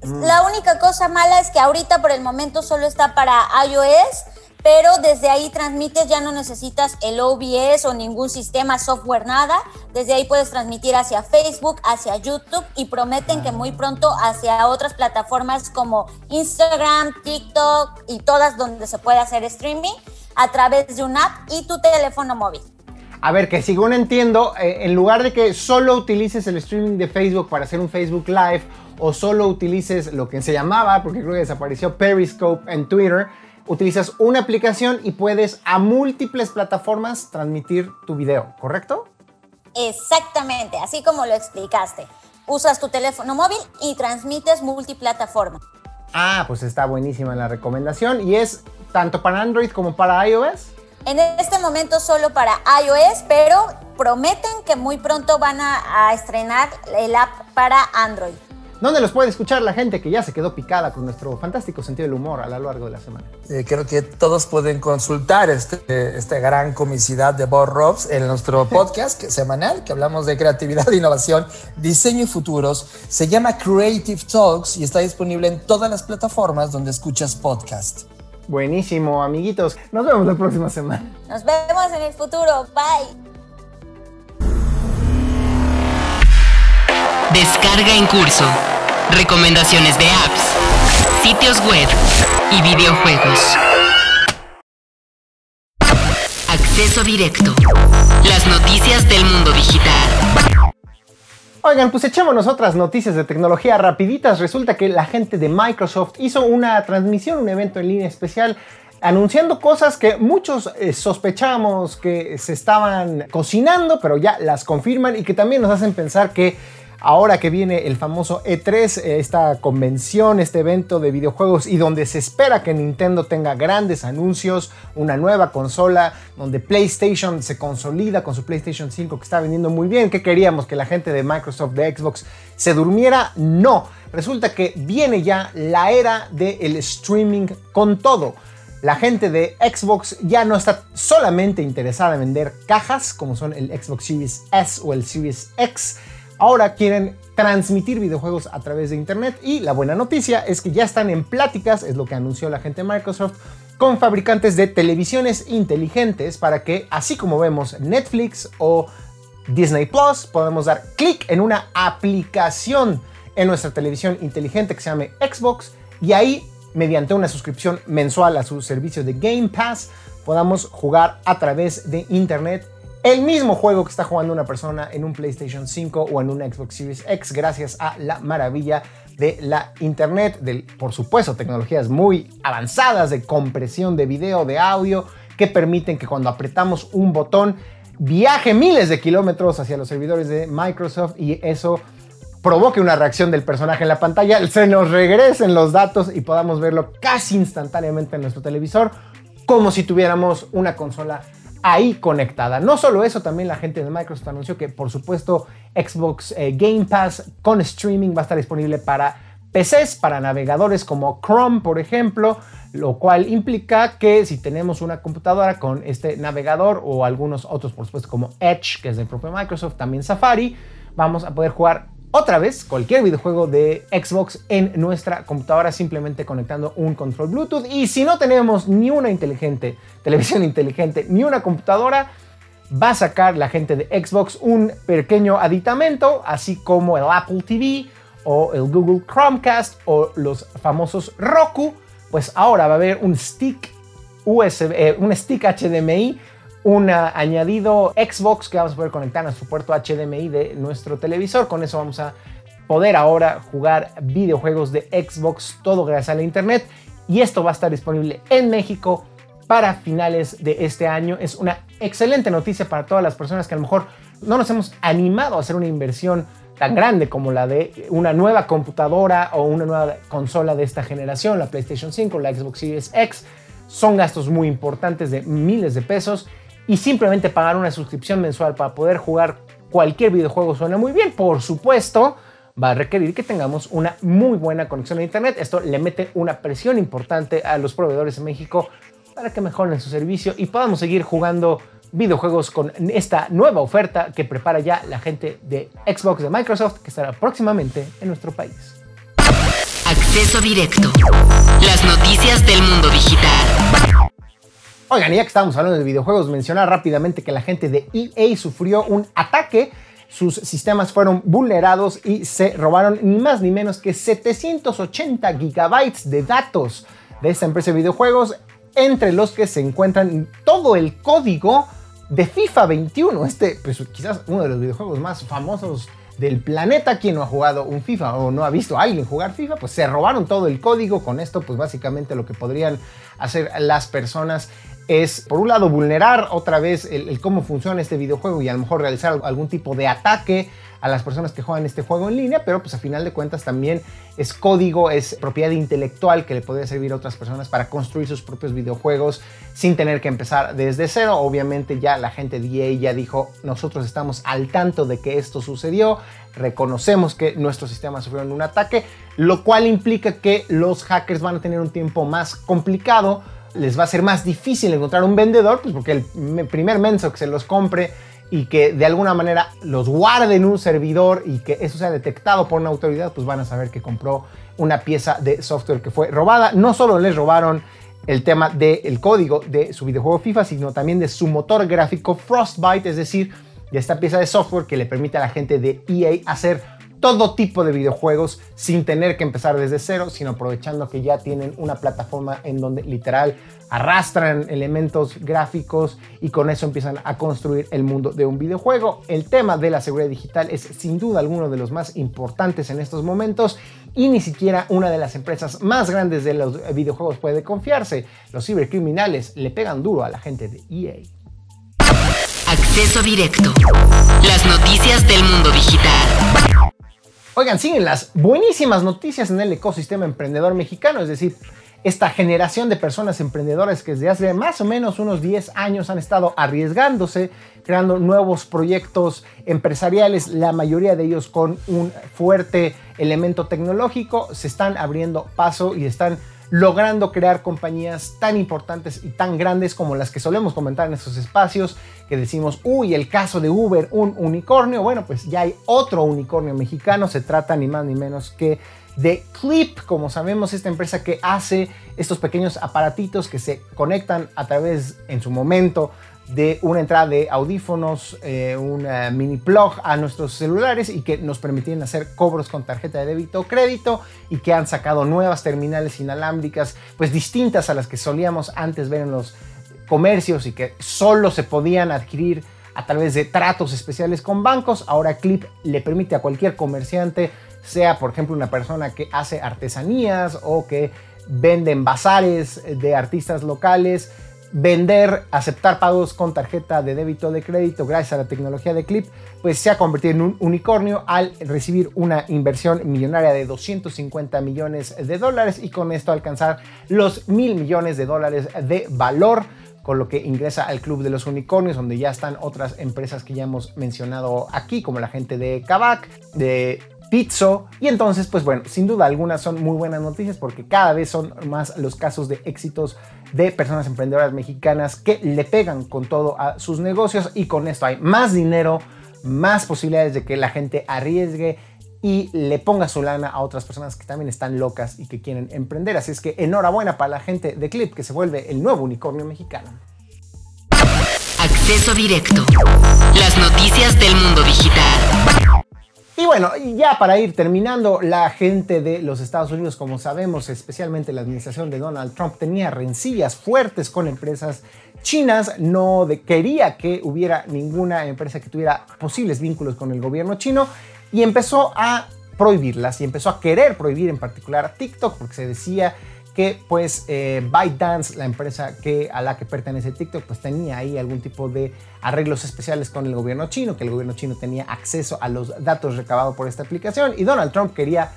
Speaker 3: Mm. La única cosa mala es que ahorita por el momento solo está para iOS, pero desde ahí transmites, ya no necesitas el OBS o ningún sistema, software, nada. Desde ahí puedes transmitir hacia Facebook, hacia YouTube y prometen que muy pronto hacia otras plataformas como Instagram, TikTok y todas donde se puede hacer streaming a través de una app y tu teléfono móvil.
Speaker 1: A ver, que según entiendo, eh, en lugar de que solo utilices el streaming de Facebook para hacer un Facebook Live o solo utilices lo que se llamaba, porque creo que desapareció Periscope en Twitter, utilizas una aplicación y puedes a múltiples plataformas transmitir tu video, ¿correcto?
Speaker 3: Exactamente, así como lo explicaste. Usas tu teléfono móvil y transmites multiplataforma.
Speaker 1: Ah, pues está buenísima la recomendación. ¿Y es tanto para Android como para iOS?
Speaker 3: En este momento solo para iOS, pero prometen que muy pronto van a, a estrenar el app para Android.
Speaker 1: ¿Dónde los puede escuchar la gente que ya se quedó picada con nuestro fantástico sentido del humor a lo largo de la semana?
Speaker 4: Eh, creo que todos pueden consultar este, esta gran comicidad de Bob Robs en nuestro (laughs) podcast semanal que hablamos de creatividad, (laughs) innovación, diseño y futuros. Se llama Creative Talks y está disponible en todas las plataformas donde escuchas podcast.
Speaker 1: Buenísimo, amiguitos. Nos vemos la próxima semana.
Speaker 3: Nos vemos en el futuro. Bye.
Speaker 2: Descarga en curso. Recomendaciones de apps, sitios web y videojuegos. Acceso directo. Las noticias del mundo digital.
Speaker 1: Oigan, pues echémonos otras noticias de tecnología rapiditas. Resulta que la gente de Microsoft hizo una transmisión, un evento en línea especial anunciando cosas que muchos eh, sospechábamos que se estaban cocinando, pero ya las confirman y que también nos hacen pensar que ahora que viene el famoso E3, eh, esta convención, este evento de videojuegos y donde se espera que Nintendo tenga grandes anuncios, una nueva consola, donde PlayStation se consolida con su PlayStation 5 que está vendiendo muy bien. ¿Qué queríamos? ¿Que la gente de Microsoft, de Xbox, se durmiera? No. Resulta que viene ya la era del streaming con todo. La gente de Xbox ya no está solamente interesada en vender cajas como son el Xbox Series S o el Series X, ahora quieren transmitir videojuegos a través de Internet y la buena noticia es que ya están en pláticas, es lo que anunció la gente de Microsoft, con fabricantes de televisiones inteligentes para que, así como vemos Netflix o Disney Plus, podemos dar clic en una aplicación en nuestra televisión inteligente que se llame Xbox y ahí mediante una suscripción mensual a su servicio de Game Pass, podamos jugar a través de Internet el mismo juego que está jugando una persona en un PlayStation 5 o en un Xbox Series X gracias a la maravilla de la Internet, por supuesto, tecnologías muy avanzadas de compresión de video, de audio, que permiten que cuando apretamos un botón viaje miles de kilómetros hacia los servidores de Microsoft y eso provoque una reacción del personaje en la pantalla, se nos regresen los datos y podamos verlo casi instantáneamente en nuestro televisor, como si tuviéramos una consola ahí conectada. No solo eso, también la gente de Microsoft anunció que por supuesto Xbox eh, Game Pass con streaming va a estar disponible para PCs, para navegadores como Chrome, por ejemplo, lo cual implica que si tenemos una computadora con este navegador o algunos otros, por supuesto, como Edge, que es del propio Microsoft, también Safari, vamos a poder jugar otra vez cualquier videojuego de Xbox en nuestra computadora simplemente conectando un control Bluetooth. Y si no tenemos ni una inteligente, televisión (laughs) inteligente, ni una computadora, va a sacar la gente de Xbox un pequeño aditamento, así como el Apple TV o el Google Chromecast o los famosos Roku. Pues ahora va a haber un stick USB, eh, un stick HDMI un añadido Xbox que vamos a poder conectar a nuestro puerto HDMI de nuestro televisor. Con eso vamos a poder ahora jugar videojuegos de Xbox todo gracias a la internet. Y esto va a estar disponible en México para finales de este año. Es una excelente noticia para todas las personas que a lo mejor no nos hemos animado a hacer una inversión tan grande como la de una nueva computadora o una nueva consola de esta generación, la PlayStation 5, la Xbox Series X. Son gastos muy importantes de miles de pesos y simplemente pagar una suscripción mensual para poder jugar cualquier videojuego suena muy bien. Por supuesto, va a requerir que tengamos una muy buena conexión a Internet. Esto le mete una presión importante a los proveedores en México para que mejoren su servicio y podamos seguir jugando videojuegos con esta nueva oferta que prepara ya la gente de Xbox de Microsoft que estará próximamente en nuestro país.
Speaker 2: Acceso directo. Las noticias del mundo digital.
Speaker 1: Oigan, ya que estamos hablando de videojuegos, mencionar rápidamente que la gente de EA sufrió un ataque. Sus sistemas fueron vulnerados y se robaron ni más ni menos que 780 gigabytes de datos de esta empresa de videojuegos, entre los que se encuentran todo el código de FIFA 21. Este, pues quizás uno de los videojuegos más famosos del planeta. Quien no ha jugado un FIFA o no ha visto a alguien jugar FIFA, pues se robaron todo el código. Con esto, pues básicamente lo que podrían hacer las personas es, por un lado, vulnerar otra vez el, cómo funciona este videojuego y a lo mejor realizar algún tipo de ataque a las personas que juegan este juego en línea, pero pues a final de cuentas también es código, es propiedad intelectual que le podría servir a otras personas para construir sus propios videojuegos sin tener que empezar desde cero. Obviamente ya la gente de EA ya dijo, nosotros estamos al tanto de que esto sucedió, reconocemos que nuestros sistemas sufrieron un ataque, lo cual implica que los hackers van a tener un tiempo más complicado les va a ser más difícil encontrar un vendedor, pues porque el primer menso que se los compre y que de alguna manera los guarde en un servidor y que eso sea detectado por una autoridad, pues van a saber que compró una pieza de software que fue robada. No solo les robaron el tema del código de su videojuego FIFA, sino también de su motor gráfico Frostbite, es decir, de esta pieza de software que le permite a la gente de EA hacer todo tipo de videojuegos sin tener que empezar desde cero, sino aprovechando que ya tienen una plataforma en donde literal arrastran elementos gráficos y con eso empiezan a construir el mundo de un videojuego. El tema de la seguridad digital es sin duda alguno de los más importantes en estos momentos y ni siquiera una de las empresas más grandes de los videojuegos puede confiarse. Los cibercriminales le pegan duro a la gente de EA.
Speaker 2: Acceso directo. Las noticias del mundo digital.
Speaker 1: Oigan, siguen las buenísimas noticias en el ecosistema emprendedor mexicano, es decir, esta generación de personas emprendedoras que desde hace más o menos unos 10 años han estado arriesgándose, creando nuevos proyectos empresariales, la mayoría de ellos con un fuerte elemento tecnológico, se están abriendo paso y están logrando crear compañías tan importantes y tan grandes como las que solemos comentar en estos espacios, que decimos, uy, el caso de Uber, un unicornio, bueno, pues ya hay otro unicornio mexicano, se trata ni más ni menos que de Clip, como sabemos, esta empresa que hace estos pequeños aparatitos que se conectan a través, en su momento, de una entrada de audífonos, eh, un mini plug a nuestros celulares y que nos permitían hacer cobros con tarjeta de débito o crédito y que han sacado nuevas terminales inalámbricas, pues distintas a las que solíamos antes ver en los comercios y que solo se podían adquirir a través de tratos especiales con bancos. Ahora Clip le permite a cualquier comerciante, sea por ejemplo una persona que hace artesanías o que vende en bazares de artistas locales, vender, aceptar pagos con tarjeta de débito de crédito gracias a la tecnología de Clip, pues se ha convertido en un unicornio al recibir una inversión millonaria de 250 millones de dólares y con esto alcanzar los mil millones de dólares de valor con lo que ingresa al Club de los Unicornios, donde ya están otras empresas que ya hemos mencionado aquí, como la gente de Kavak, de Y entonces, pues bueno, sin duda alguna son muy buenas noticias porque cada vez son más los casos de éxitos de personas emprendedoras mexicanas que le pegan con todo a sus negocios y con esto hay más dinero, más posibilidades de que la gente arriesgue y le ponga su lana a otras personas que también están locas y que quieren emprender. Así es que enhorabuena para la gente de Clip que se vuelve el nuevo unicornio mexicano.
Speaker 2: Acceso directo. Las noticias del mundo digital.
Speaker 1: Y bueno, ya para ir terminando, la gente de los Estados Unidos, como sabemos, especialmente la administración de Donald Trump, tenía rencillas fuertes con empresas chinas, no quería que hubiera ninguna empresa que tuviera posibles vínculos con el gobierno chino y empezó a prohibirlas y empezó a querer prohibir en particular TikTok porque se decía que pues eh, ByteDance, la empresa que, a la que pertenece TikTok, pues tenía ahí algún tipo de arreglos especiales con el gobierno chino, que el gobierno chino tenía acceso a los datos recabados por esta aplicación y Donald Trump quería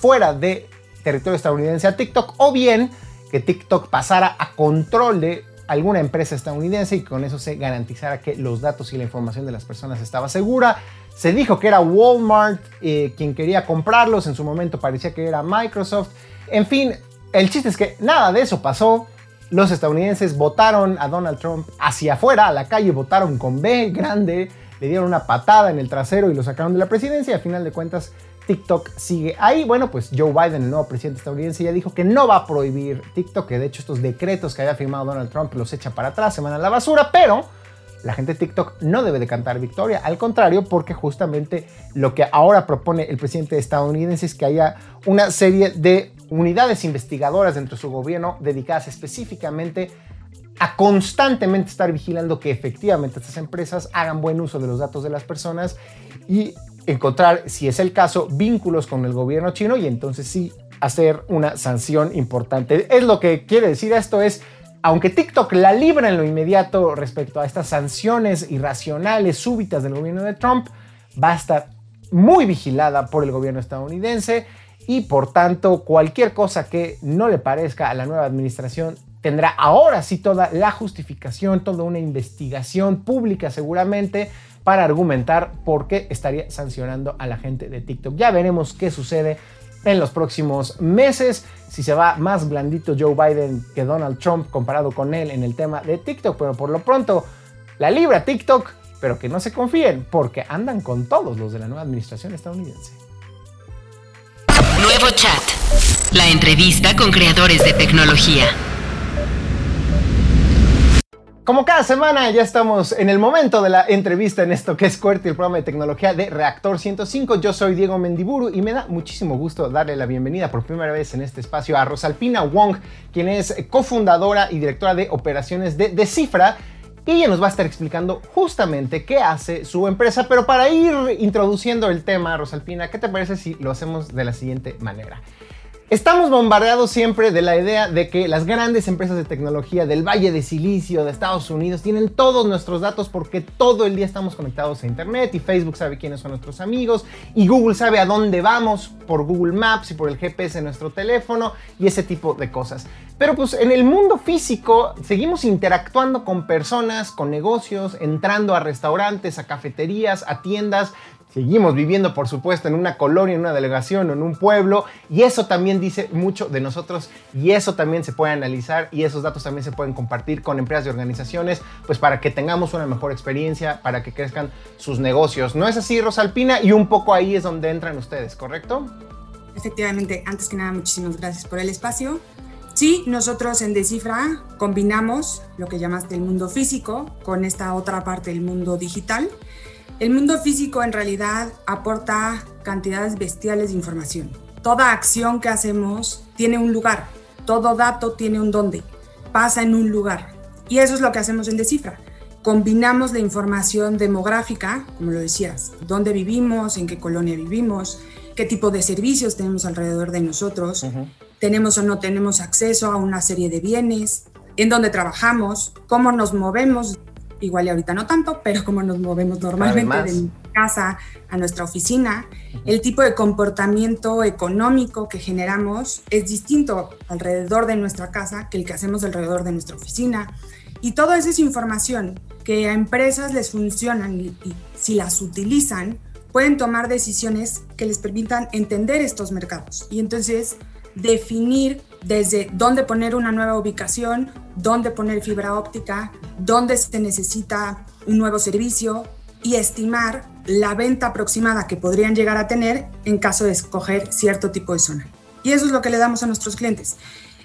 Speaker 1: fuera de territorio estadounidense a TikTok o bien que TikTok pasara a control de alguna empresa estadounidense y con eso se garantizara que los datos y la información de las personas estaba segura. Se dijo que era Walmart eh, quien quería comprarlos, en su momento parecía que era Microsoft. En fin, el chiste es que nada de eso pasó. Los estadounidenses votaron a Donald Trump hacia afuera, a la calle, votaron con B grande, le dieron una patada en el trasero y lo sacaron de la presidencia a final de cuentas TikTok sigue ahí. Bueno, pues Joe Biden, el nuevo presidente estadounidense, ya dijo que no va a prohibir TikTok, que de hecho estos decretos que había firmado Donald Trump los echa para atrás, se van a la basura, pero la gente de TikTok no debe de cantar victoria, al contrario, porque justamente lo que ahora propone el presidente estadounidense es que haya una serie de unidades investigadoras dentro de su gobierno dedicadas específicamente a constantemente estar vigilando que efectivamente estas empresas hagan buen uso de los datos de las personas y encontrar, si es el caso, vínculos con el gobierno chino y entonces sí hacer una sanción importante. Es lo que quiere decir esto es, aunque TikTok la libra en lo inmediato respecto a estas sanciones irracionales súbitas del gobierno de Trump, va a estar muy vigilada por el gobierno estadounidense y por tanto cualquier cosa que no le parezca a la nueva administración tendrá ahora sí toda la justificación, toda una investigación pública seguramente para argumentar por qué estaría sancionando a la gente de TikTok. Ya veremos qué sucede en los próximos meses, si se va más blandito Joe Biden que Donald Trump comparado con él en el tema de TikTok, pero por lo pronto la libra TikTok, pero que no se confíen porque andan con todos los de la nueva administración estadounidense.
Speaker 2: Nuevo chat, la entrevista con creadores de tecnología.
Speaker 1: Como cada semana ya estamos en el momento de la entrevista en esto que es QWERTY, el programa de tecnología de Reactor 105. Yo soy Diego Mendiburu y me da muchísimo gusto darle la bienvenida por primera vez en este espacio a Rosalpina Wong, quien es cofundadora y directora de operaciones de Decifra. Y ella nos va a estar explicando justamente qué hace su empresa, pero para ir introduciendo el tema, Rosalpina, ¿qué te parece si lo hacemos de la siguiente manera? Estamos bombardeados siempre de la idea de que las grandes empresas de tecnología del Valle de Silicio, de Estados Unidos, tienen todos nuestros datos porque todo el día estamos conectados a Internet y Facebook sabe quiénes son nuestros amigos y Google sabe a dónde vamos por Google Maps y por el GPS de nuestro teléfono y ese tipo de cosas. Pero pues en el mundo físico seguimos interactuando con personas, con negocios, entrando a restaurantes, a cafeterías, a tiendas, Seguimos viviendo, por supuesto, en una colonia, en una delegación en un pueblo, y eso también dice mucho de nosotros, y eso también se puede analizar, y esos datos también se pueden compartir con empresas y organizaciones, pues para que tengamos una mejor experiencia, para que crezcan sus negocios. ¿No es así, Rosalpina? Y un poco ahí es donde entran ustedes, ¿correcto?
Speaker 5: Efectivamente, antes que nada, muchísimas gracias por el espacio. Sí, nosotros en Descifra combinamos lo que llamaste el mundo físico con esta otra parte del mundo digital. El mundo físico en realidad aporta cantidades bestiales de información. Toda acción que hacemos tiene un lugar, todo dato tiene un dónde, pasa en un lugar. Y eso es lo que hacemos en Descifra. Combinamos la información demográfica, como lo decías, dónde vivimos, en qué colonia vivimos, qué tipo de servicios tenemos alrededor de nosotros, tenemos o no tenemos acceso a una serie de bienes, en dónde trabajamos, cómo nos movemos, igual y ahorita no tanto, pero cómo nos movemos normalmente de casa a nuestra oficina, el tipo de comportamiento económico que generamos es distinto alrededor de nuestra casa que el que hacemos alrededor de nuestra oficina. Y toda esa es información que a empresas les funcionan y si las utilizan, pueden tomar decisiones que les permitan entender estos mercados. Y entonces definir desde dónde poner una nueva ubicación, dónde poner fibra óptica, dónde se necesita un nuevo servicio y estimar la venta aproximada que podrían llegar a tener en caso de escoger cierto tipo de zona. Y eso es lo que le damos a nuestros clientes.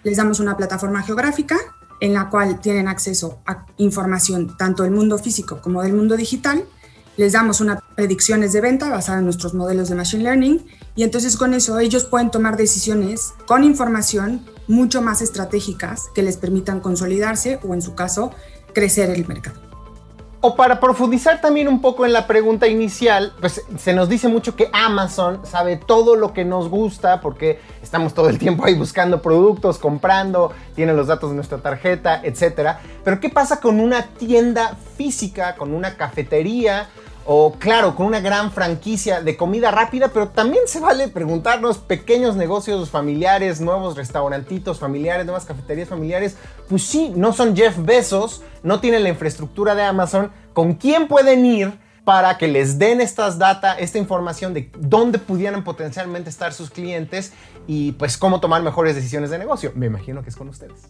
Speaker 5: Les damos una plataforma geográfica en la cual tienen acceso a información tanto del mundo físico como del mundo digital les damos unas predicciones de venta basadas en nuestros modelos de Machine Learning y entonces con eso ellos pueden tomar decisiones con información mucho más estratégicas que les permitan consolidarse o en su caso crecer el mercado.
Speaker 1: O para profundizar también un poco en la pregunta inicial, pues se nos dice mucho que Amazon sabe todo lo que nos gusta porque estamos todo el tiempo ahí buscando productos, comprando, tiene los datos de nuestra tarjeta, etc. Pero ¿qué pasa con una tienda física, con una cafetería? O claro, con una gran franquicia de comida rápida, pero también se vale preguntarnos pequeños negocios familiares, nuevos restaurantitos familiares, nuevas cafeterías familiares, pues sí, no son Jeff Bezos, no tienen la infraestructura de Amazon, ¿con quién pueden ir? para que les den estas data, esta información de dónde pudieran potencialmente estar sus clientes y pues cómo tomar mejores decisiones de negocio. Me imagino que es con ustedes.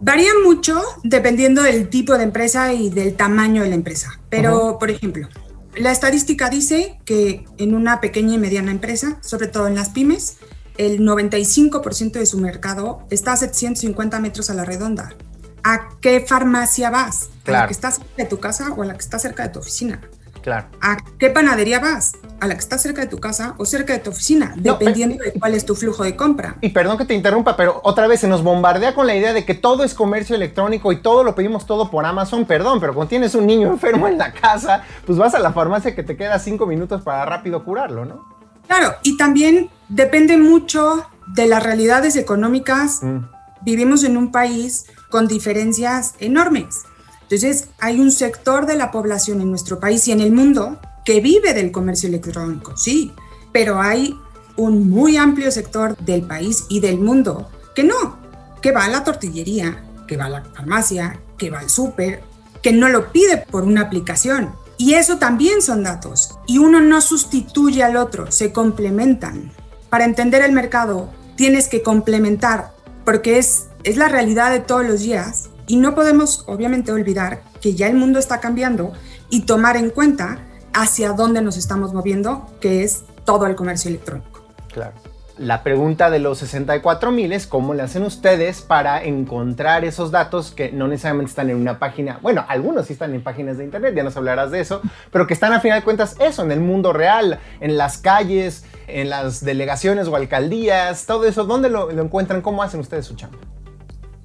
Speaker 5: Varía mucho dependiendo del tipo de empresa y del tamaño de la empresa. Pero, por ejemplo, la estadística dice que en una pequeña y mediana empresa, sobre todo en las pymes, el 95% de su mercado está a 750 metros a la redonda. ¿A qué farmacia vas? ¿A la que está cerca de tu casa o a la que está cerca de tu oficina?
Speaker 1: Claro.
Speaker 5: ¿A qué panadería vas? ¿A la que está cerca de tu casa o cerca de tu oficina? Dependiendo de cuál es tu flujo de compra.
Speaker 1: Y perdón que te interrumpa, pero otra vez se nos bombardea con la idea de que todo es comercio electrónico y todo lo pedimos todo por Amazon. Perdón, pero cuando tienes un niño enfermo en la casa, pues vas a la farmacia que te queda cinco minutos para rápido curarlo, ¿no?
Speaker 5: Claro, y también depende mucho de las realidades económicas. Mm. Vivimos en un país con diferencias enormes. Entonces, hay un sector de la población en nuestro país y en el mundo que vive del comercio electrónico, sí, pero hay un muy amplio sector del país y del mundo que no, que va a la tortillería, que va a la farmacia, que va al súper, que no lo pide por una aplicación. Y eso también son datos. Y uno no sustituye al otro, se complementan. Para entender el mercado, tienes que complementar, porque es, es la realidad de todos los días y no podemos, obviamente, olvidar que ya el mundo está cambiando y tomar en cuenta hacia dónde nos estamos moviendo, que es todo el comercio electrónico.
Speaker 1: Claro. La pregunta de los 64 mil es cómo le hacen ustedes para encontrar esos datos que no necesariamente están en una página, bueno, algunos sí están en páginas de internet, ya nos hablarás de eso, pero que están a final de cuentas eso, en el mundo real, en las calles, en las delegaciones o alcaldías, todo eso, ¿dónde lo, lo encuentran? ¿Cómo hacen ustedes su chamba?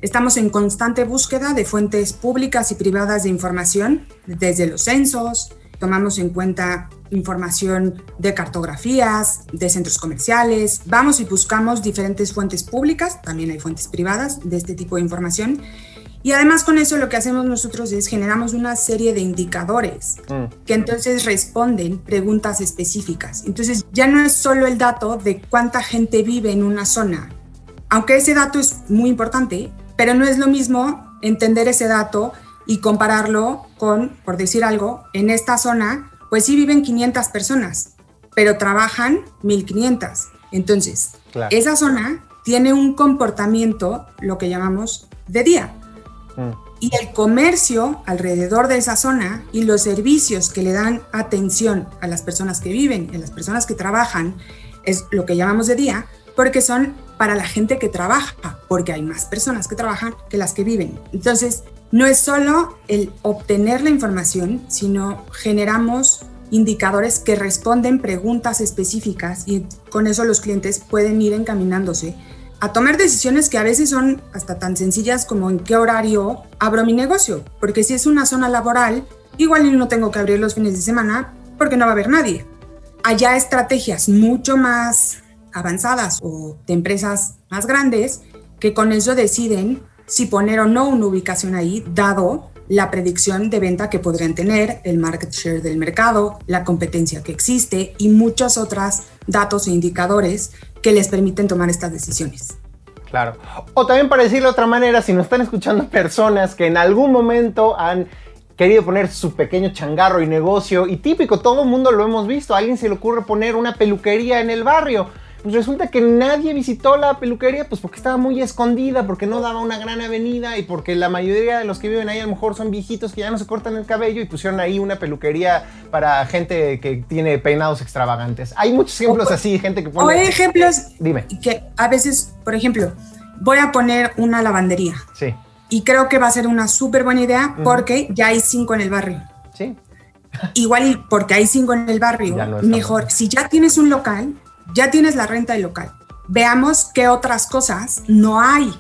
Speaker 5: Estamos en constante búsqueda de fuentes públicas y privadas de información, desde los censos, tomamos en cuenta información de cartografías, de centros comerciales, vamos y buscamos diferentes fuentes públicas, también hay fuentes privadas de este tipo de información. Y además con eso lo que hacemos nosotros es generamos una serie de indicadores mm. que entonces responden preguntas específicas. Entonces ya no es solo el dato de cuánta gente vive en una zona, aunque ese dato es muy importante, pero no es lo mismo entender ese dato y compararlo con, por decir algo, en esta zona, pues sí viven 500 personas, pero trabajan 1500. Entonces, esa zona tiene un comportamiento, lo que llamamos de día. Mm. Y el comercio alrededor de esa zona y los servicios que le dan atención a las personas que viven, a las personas que trabajan, es lo que llamamos de día, porque son para la gente que trabaja, porque hay más personas que trabajan que las que viven. Entonces, no es solo el obtener la información, sino generamos indicadores que responden preguntas específicas y con eso los clientes pueden ir encaminándose a tomar decisiones que a veces son hasta tan sencillas como en qué horario abro mi negocio, porque si es una zona laboral, igual no tengo que abrir los fines de semana porque no va a haber nadie. Allá estrategias mucho más avanzadas o de empresas más grandes que con eso deciden si poner o no una ubicación ahí, dado la predicción de venta que podrían tener, el market share del mercado, la competencia que existe y muchos otros datos e indicadores que les permiten tomar estas decisiones.
Speaker 1: Claro. O también para decirlo de otra manera, si nos están escuchando personas que en algún momento han querido poner su pequeño changarro y negocio, y típico, todo el mundo lo hemos visto, a alguien se le ocurre poner una peluquería en el barrio pues resulta que nadie visitó la peluquería, pues porque estaba muy escondida, porque no daba una gran avenida y porque la mayoría de los que viven ahí a lo mejor son viejitos que ya no se cortan el cabello y pusieron ahí una peluquería para gente que tiene peinados extravagantes. Hay muchos ejemplos así, gente que pone...
Speaker 5: O hay ejemplos
Speaker 1: Dime.
Speaker 5: que a veces, por ejemplo, voy a poner una lavandería.
Speaker 1: Sí.
Speaker 5: Y creo que va a ser una súper buena idea porque ya hay cinco en el barrio.
Speaker 1: Sí.
Speaker 5: Igual porque hay cinco en el barrio, mejor. Si ya tienes un local, ya tienes la renta del local. Veamos qué otras cosas no hay,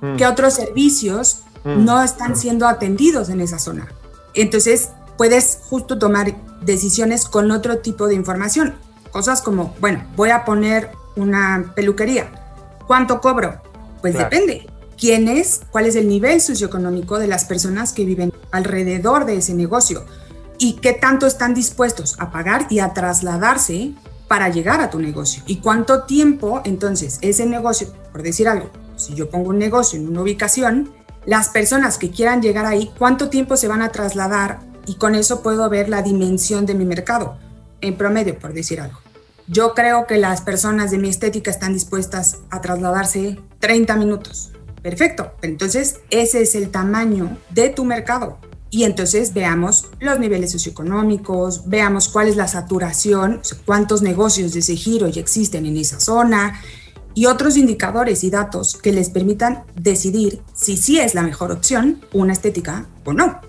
Speaker 5: mm. qué otros servicios mm. no están siendo atendidos en esa zona. Entonces, puedes justo tomar decisiones con otro tipo de información. Cosas como, bueno, voy a poner una peluquería. ¿Cuánto cobro? Pues depende. ¿Quién es? ¿Cuál es el nivel socioeconómico de las personas que viven alrededor de ese negocio? ¿Y qué tanto están dispuestos a pagar y a trasladarse para llegar a tu negocio. ¿Y cuánto tiempo entonces ese negocio, por decir algo, si yo pongo un negocio en una ubicación, las personas que quieran llegar ahí, cuánto tiempo se van a trasladar y con eso puedo ver la dimensión de mi mercado, en promedio, por decir algo. Yo creo que las personas de mi estética están dispuestas a trasladarse 30 minutos. Perfecto, entonces ese es el tamaño de tu mercado y entonces veamos los niveles socioeconómicos, veamos cuál es la saturación, cuántos negocios de ese giro ya existen en esa zona y otros indicadores y datos que les permitan decidir si sí es la mejor opción una estética o no.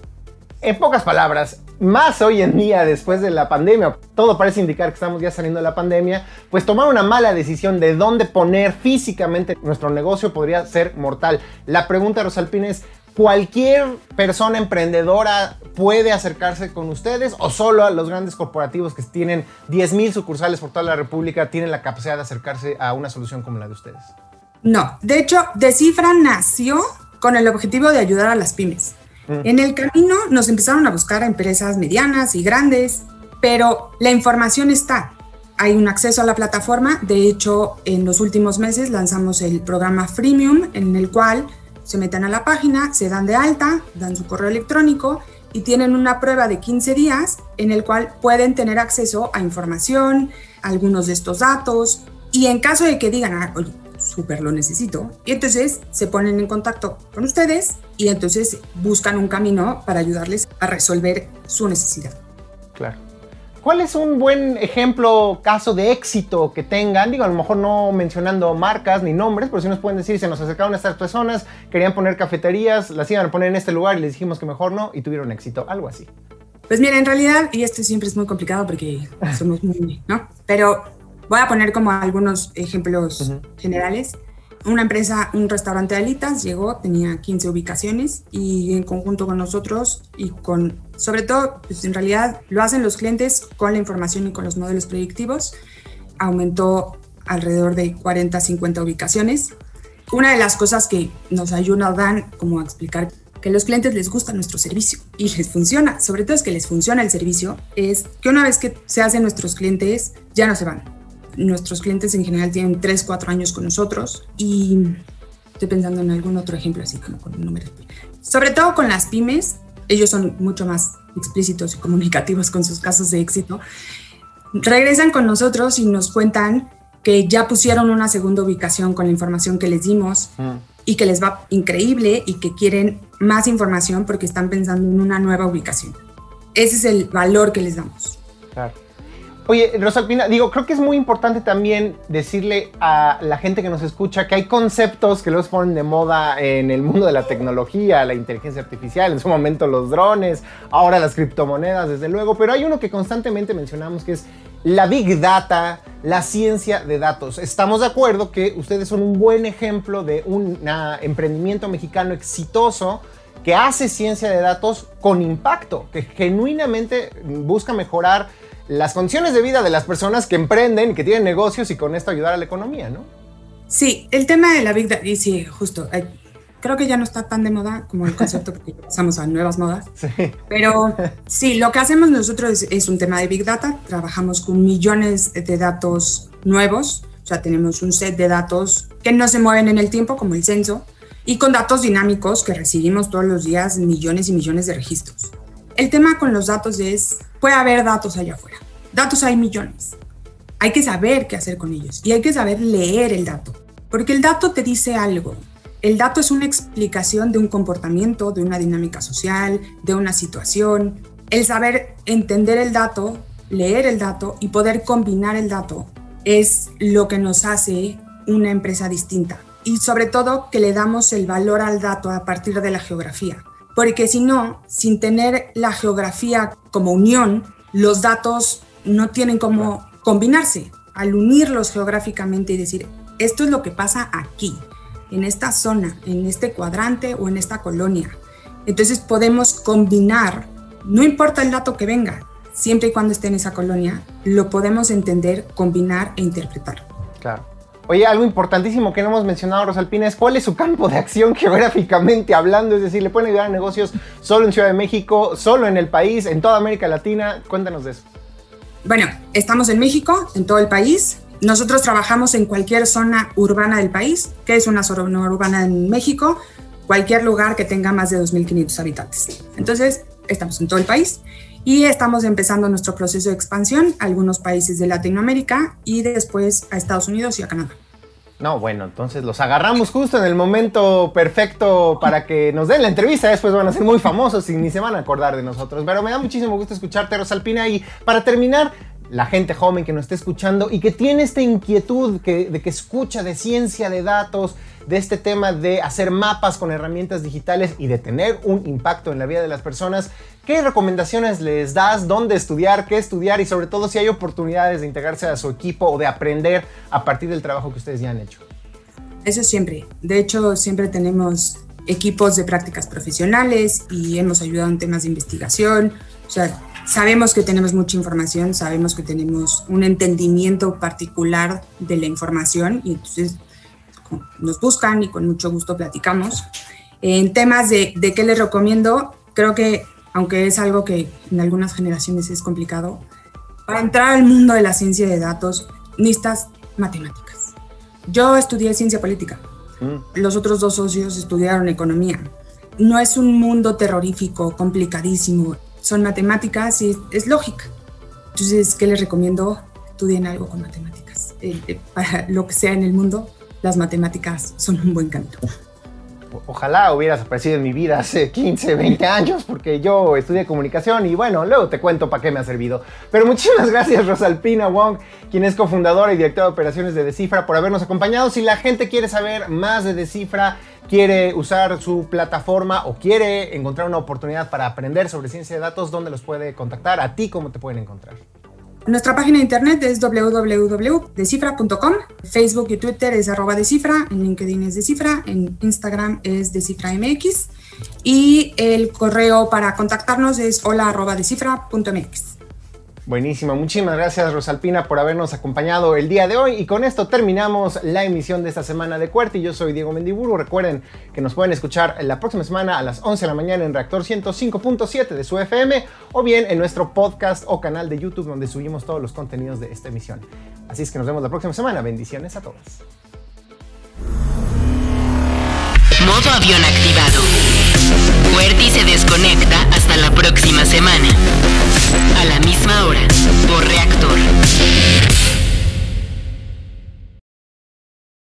Speaker 1: En pocas palabras, más hoy en día después de la pandemia, todo parece indicar que estamos ya saliendo de la pandemia, pues tomar una mala decisión de dónde poner físicamente nuestro negocio podría ser mortal. La pregunta, Rosalpina, es cualquier persona emprendedora puede acercarse con ustedes o solo a los grandes corporativos que tienen 10.000 sucursales por toda la República tienen la capacidad de acercarse a una solución como la de ustedes?
Speaker 5: No, de hecho, Decifra nació con el objetivo de ayudar a las pymes. Mm. En el camino nos empezaron a buscar a empresas medianas y grandes, pero la información está. Hay un acceso a la plataforma. De hecho, en los últimos meses lanzamos el programa Freemium, en el cual se meten a la página, se dan de alta, dan su correo electrónico y tienen una prueba de 15 días en el cual pueden tener acceso a información, algunos de estos datos y en caso de que digan, ah, oye, súper lo necesito, y entonces se ponen en contacto con ustedes y entonces buscan un camino para ayudarles a resolver su necesidad.
Speaker 1: Claro. ¿Cuál es un buen ejemplo, caso de éxito que tengan? Digo, a lo mejor no mencionando marcas ni nombres, pero sí nos pueden decir, se nos acercaron estas personas, querían poner cafeterías, las iban a poner en este lugar y les dijimos que mejor no y tuvieron éxito, algo así.
Speaker 5: Pues mira, en realidad, y esto siempre es muy complicado porque somos muy, ¿no? Pero voy a poner como algunos ejemplos generales una empresa, un restaurante de alitas, llegó, tenía 15 ubicaciones y en conjunto con nosotros y con, sobre todo, pues en realidad lo hacen los clientes con la información y con los modelos predictivos, aumentó alrededor de 40, 50 ubicaciones. Una de las cosas que nos ayudan como a explicar que los clientes les gusta nuestro servicio y les funciona, sobre todo es que les funciona el servicio, es que una vez que se hacen nuestros clientes, ya no se van nuestros clientes en general tienen 3, 4 años con nosotros y estoy pensando en algún otro ejemplo así como con números. Sobre todo con las pymes, ellos son mucho más explícitos y comunicativos con sus casos de éxito. Regresan con nosotros y nos cuentan que ya pusieron una segunda ubicación con la información que les dimos mm. y que les va increíble y que quieren más información porque están pensando en una nueva ubicación. Ese es el valor que les damos.
Speaker 1: Claro. Oye, Rosalpina, digo, creo que es muy importante también decirle a la gente que nos escucha que hay conceptos que los ponen de moda en el mundo de la tecnología, la inteligencia artificial, en su momento los drones, ahora las criptomonedas, desde luego, pero hay uno que constantemente mencionamos que es la Big Data, la ciencia de datos. Estamos de acuerdo que ustedes son un buen ejemplo de un emprendimiento mexicano exitoso que hace ciencia de datos con impacto, que genuinamente busca mejorar las condiciones de vida de las personas que emprenden, que tienen negocios y con esto ayudar a la economía, ¿no?
Speaker 5: Sí, el tema de la Big Data, y sí, justo, eh, creo que ya no está tan de moda como el concepto porque pasamos a nuevas modas, sí. pero sí, lo que hacemos nosotros es, un tema de Big Data, trabajamos con millones de datos nuevos, o sea, tenemos un set de datos que no se mueven en el tiempo, como el censo, y con datos dinámicos que recibimos todos los días millones y millones de registros. El tema con los datos es, puede haber datos allá afuera. Datos hay millones. Hay que saber qué hacer con ellos y hay que saber leer el dato, porque el dato te dice algo. El dato es una explicación de un comportamiento, de una dinámica social, de una situación. El saber entender el dato, leer el dato y poder combinar el dato es lo que nos hace una empresa distinta. Y sobre todo que le damos el valor al dato a partir de la geografía porque si no, sin tener la geografía como unión, los datos no tienen cómo combinarse. Al unirlos geográficamente y decir, esto es lo que pasa aquí, en esta zona, en este cuadrante o en esta colonia. Entonces podemos combinar, no importa el dato que venga, siempre y cuando esté en esa colonia, lo podemos entender, combinar e interpretar.
Speaker 1: Claro. Oye, algo importantísimo que no hemos mencionado, Rosalpina, es cuál es su campo de acción geográficamente hablando. Es decir, le pueden ayudar a negocios solo en Ciudad de México, solo en el país, en toda América Latina. Cuéntanos de eso.
Speaker 5: Bueno, estamos en México, en todo el país. Nosotros trabajamos en cualquier zona urbana del país. ¿Qué es una zona urbana en México? Cualquier lugar que tenga más de 2.500 habitantes. Entonces, estamos en todo el país y estamos empezando nuestro proceso de expansión a algunos países de Latinoamérica y después a Estados Unidos y a Canadá.
Speaker 1: No, bueno, entonces los agarramos justo en el momento perfecto para que nos den la entrevista. Después van a ser muy famosos y ni se van a acordar de nosotros. Pero me da muchísimo gusto escucharte, Rosalpina. Y para terminar, la gente joven que nos está escuchando y que tiene esta inquietud de que escucha de ciencia de datos, de este tema de hacer mapas con herramientas digitales y de tener un impacto en la vida de las personas, ¿qué recomendaciones les das? ¿Dónde estudiar? ¿Qué estudiar? Y sobre todo si hay oportunidades de integrarse a su equipo o de aprender a partir del trabajo que ustedes ya han hecho.
Speaker 5: Eso siempre. De hecho, siempre tenemos equipos de prácticas profesionales y hemos ayudado en temas de investigación. O sea, sabemos que tenemos mucha información, sabemos que tenemos un entendimiento particular de la información y entonces nos buscan y con mucho gusto platicamos. En temas de, de qué les recomiendo, creo que aunque es algo que en algunas generaciones es complicado, para entrar al mundo de la ciencia de datos necesitas matemáticas. Yo estudié ciencia política, mm. los otros dos socios estudiaron economía. No es un mundo terrorífico, complicadísimo, son matemáticas y es lógica. Entonces, ¿qué les recomiendo? Estudien algo con matemáticas. Eh, eh, para lo que sea en el mundo, las matemáticas son un buen camino.
Speaker 1: Ojalá hubieras aparecido en mi vida hace 15, 20 años, porque yo estudié comunicación y bueno, luego te cuento para qué me ha servido. Pero muchísimas gracias Rosalpina Wong, quien es cofundadora y directora de operaciones de Decifra, por habernos acompañado. Si la gente quiere saber más de Decifra, quiere usar su plataforma o quiere encontrar una oportunidad para aprender sobre ciencia de datos, ¿dónde los puede contactar? ¿A ti cómo te pueden encontrar?
Speaker 5: Nuestra página de internet es www.decifra.com, Facebook y Twitter es arroba decifra, en LinkedIn es decifra, en Instagram es deciframx y el correo para contactarnos es hola arroba decifra.mx.
Speaker 1: Buenísimo, muchísimas gracias Rosalpina por habernos acompañado el día de hoy y con esto terminamos la emisión de esta semana de Cuerti. Yo soy Diego Mendiburu, recuerden que nos pueden escuchar la próxima semana a las 11 de la mañana en Reactor 105.7 de su FM o bien en nuestro podcast o canal de YouTube donde subimos todos los contenidos de esta emisión. Así es que nos vemos la próxima semana, bendiciones a todos.
Speaker 2: Modo avión activado. Cuerti se desconecta hasta a la misma hora, por reactor.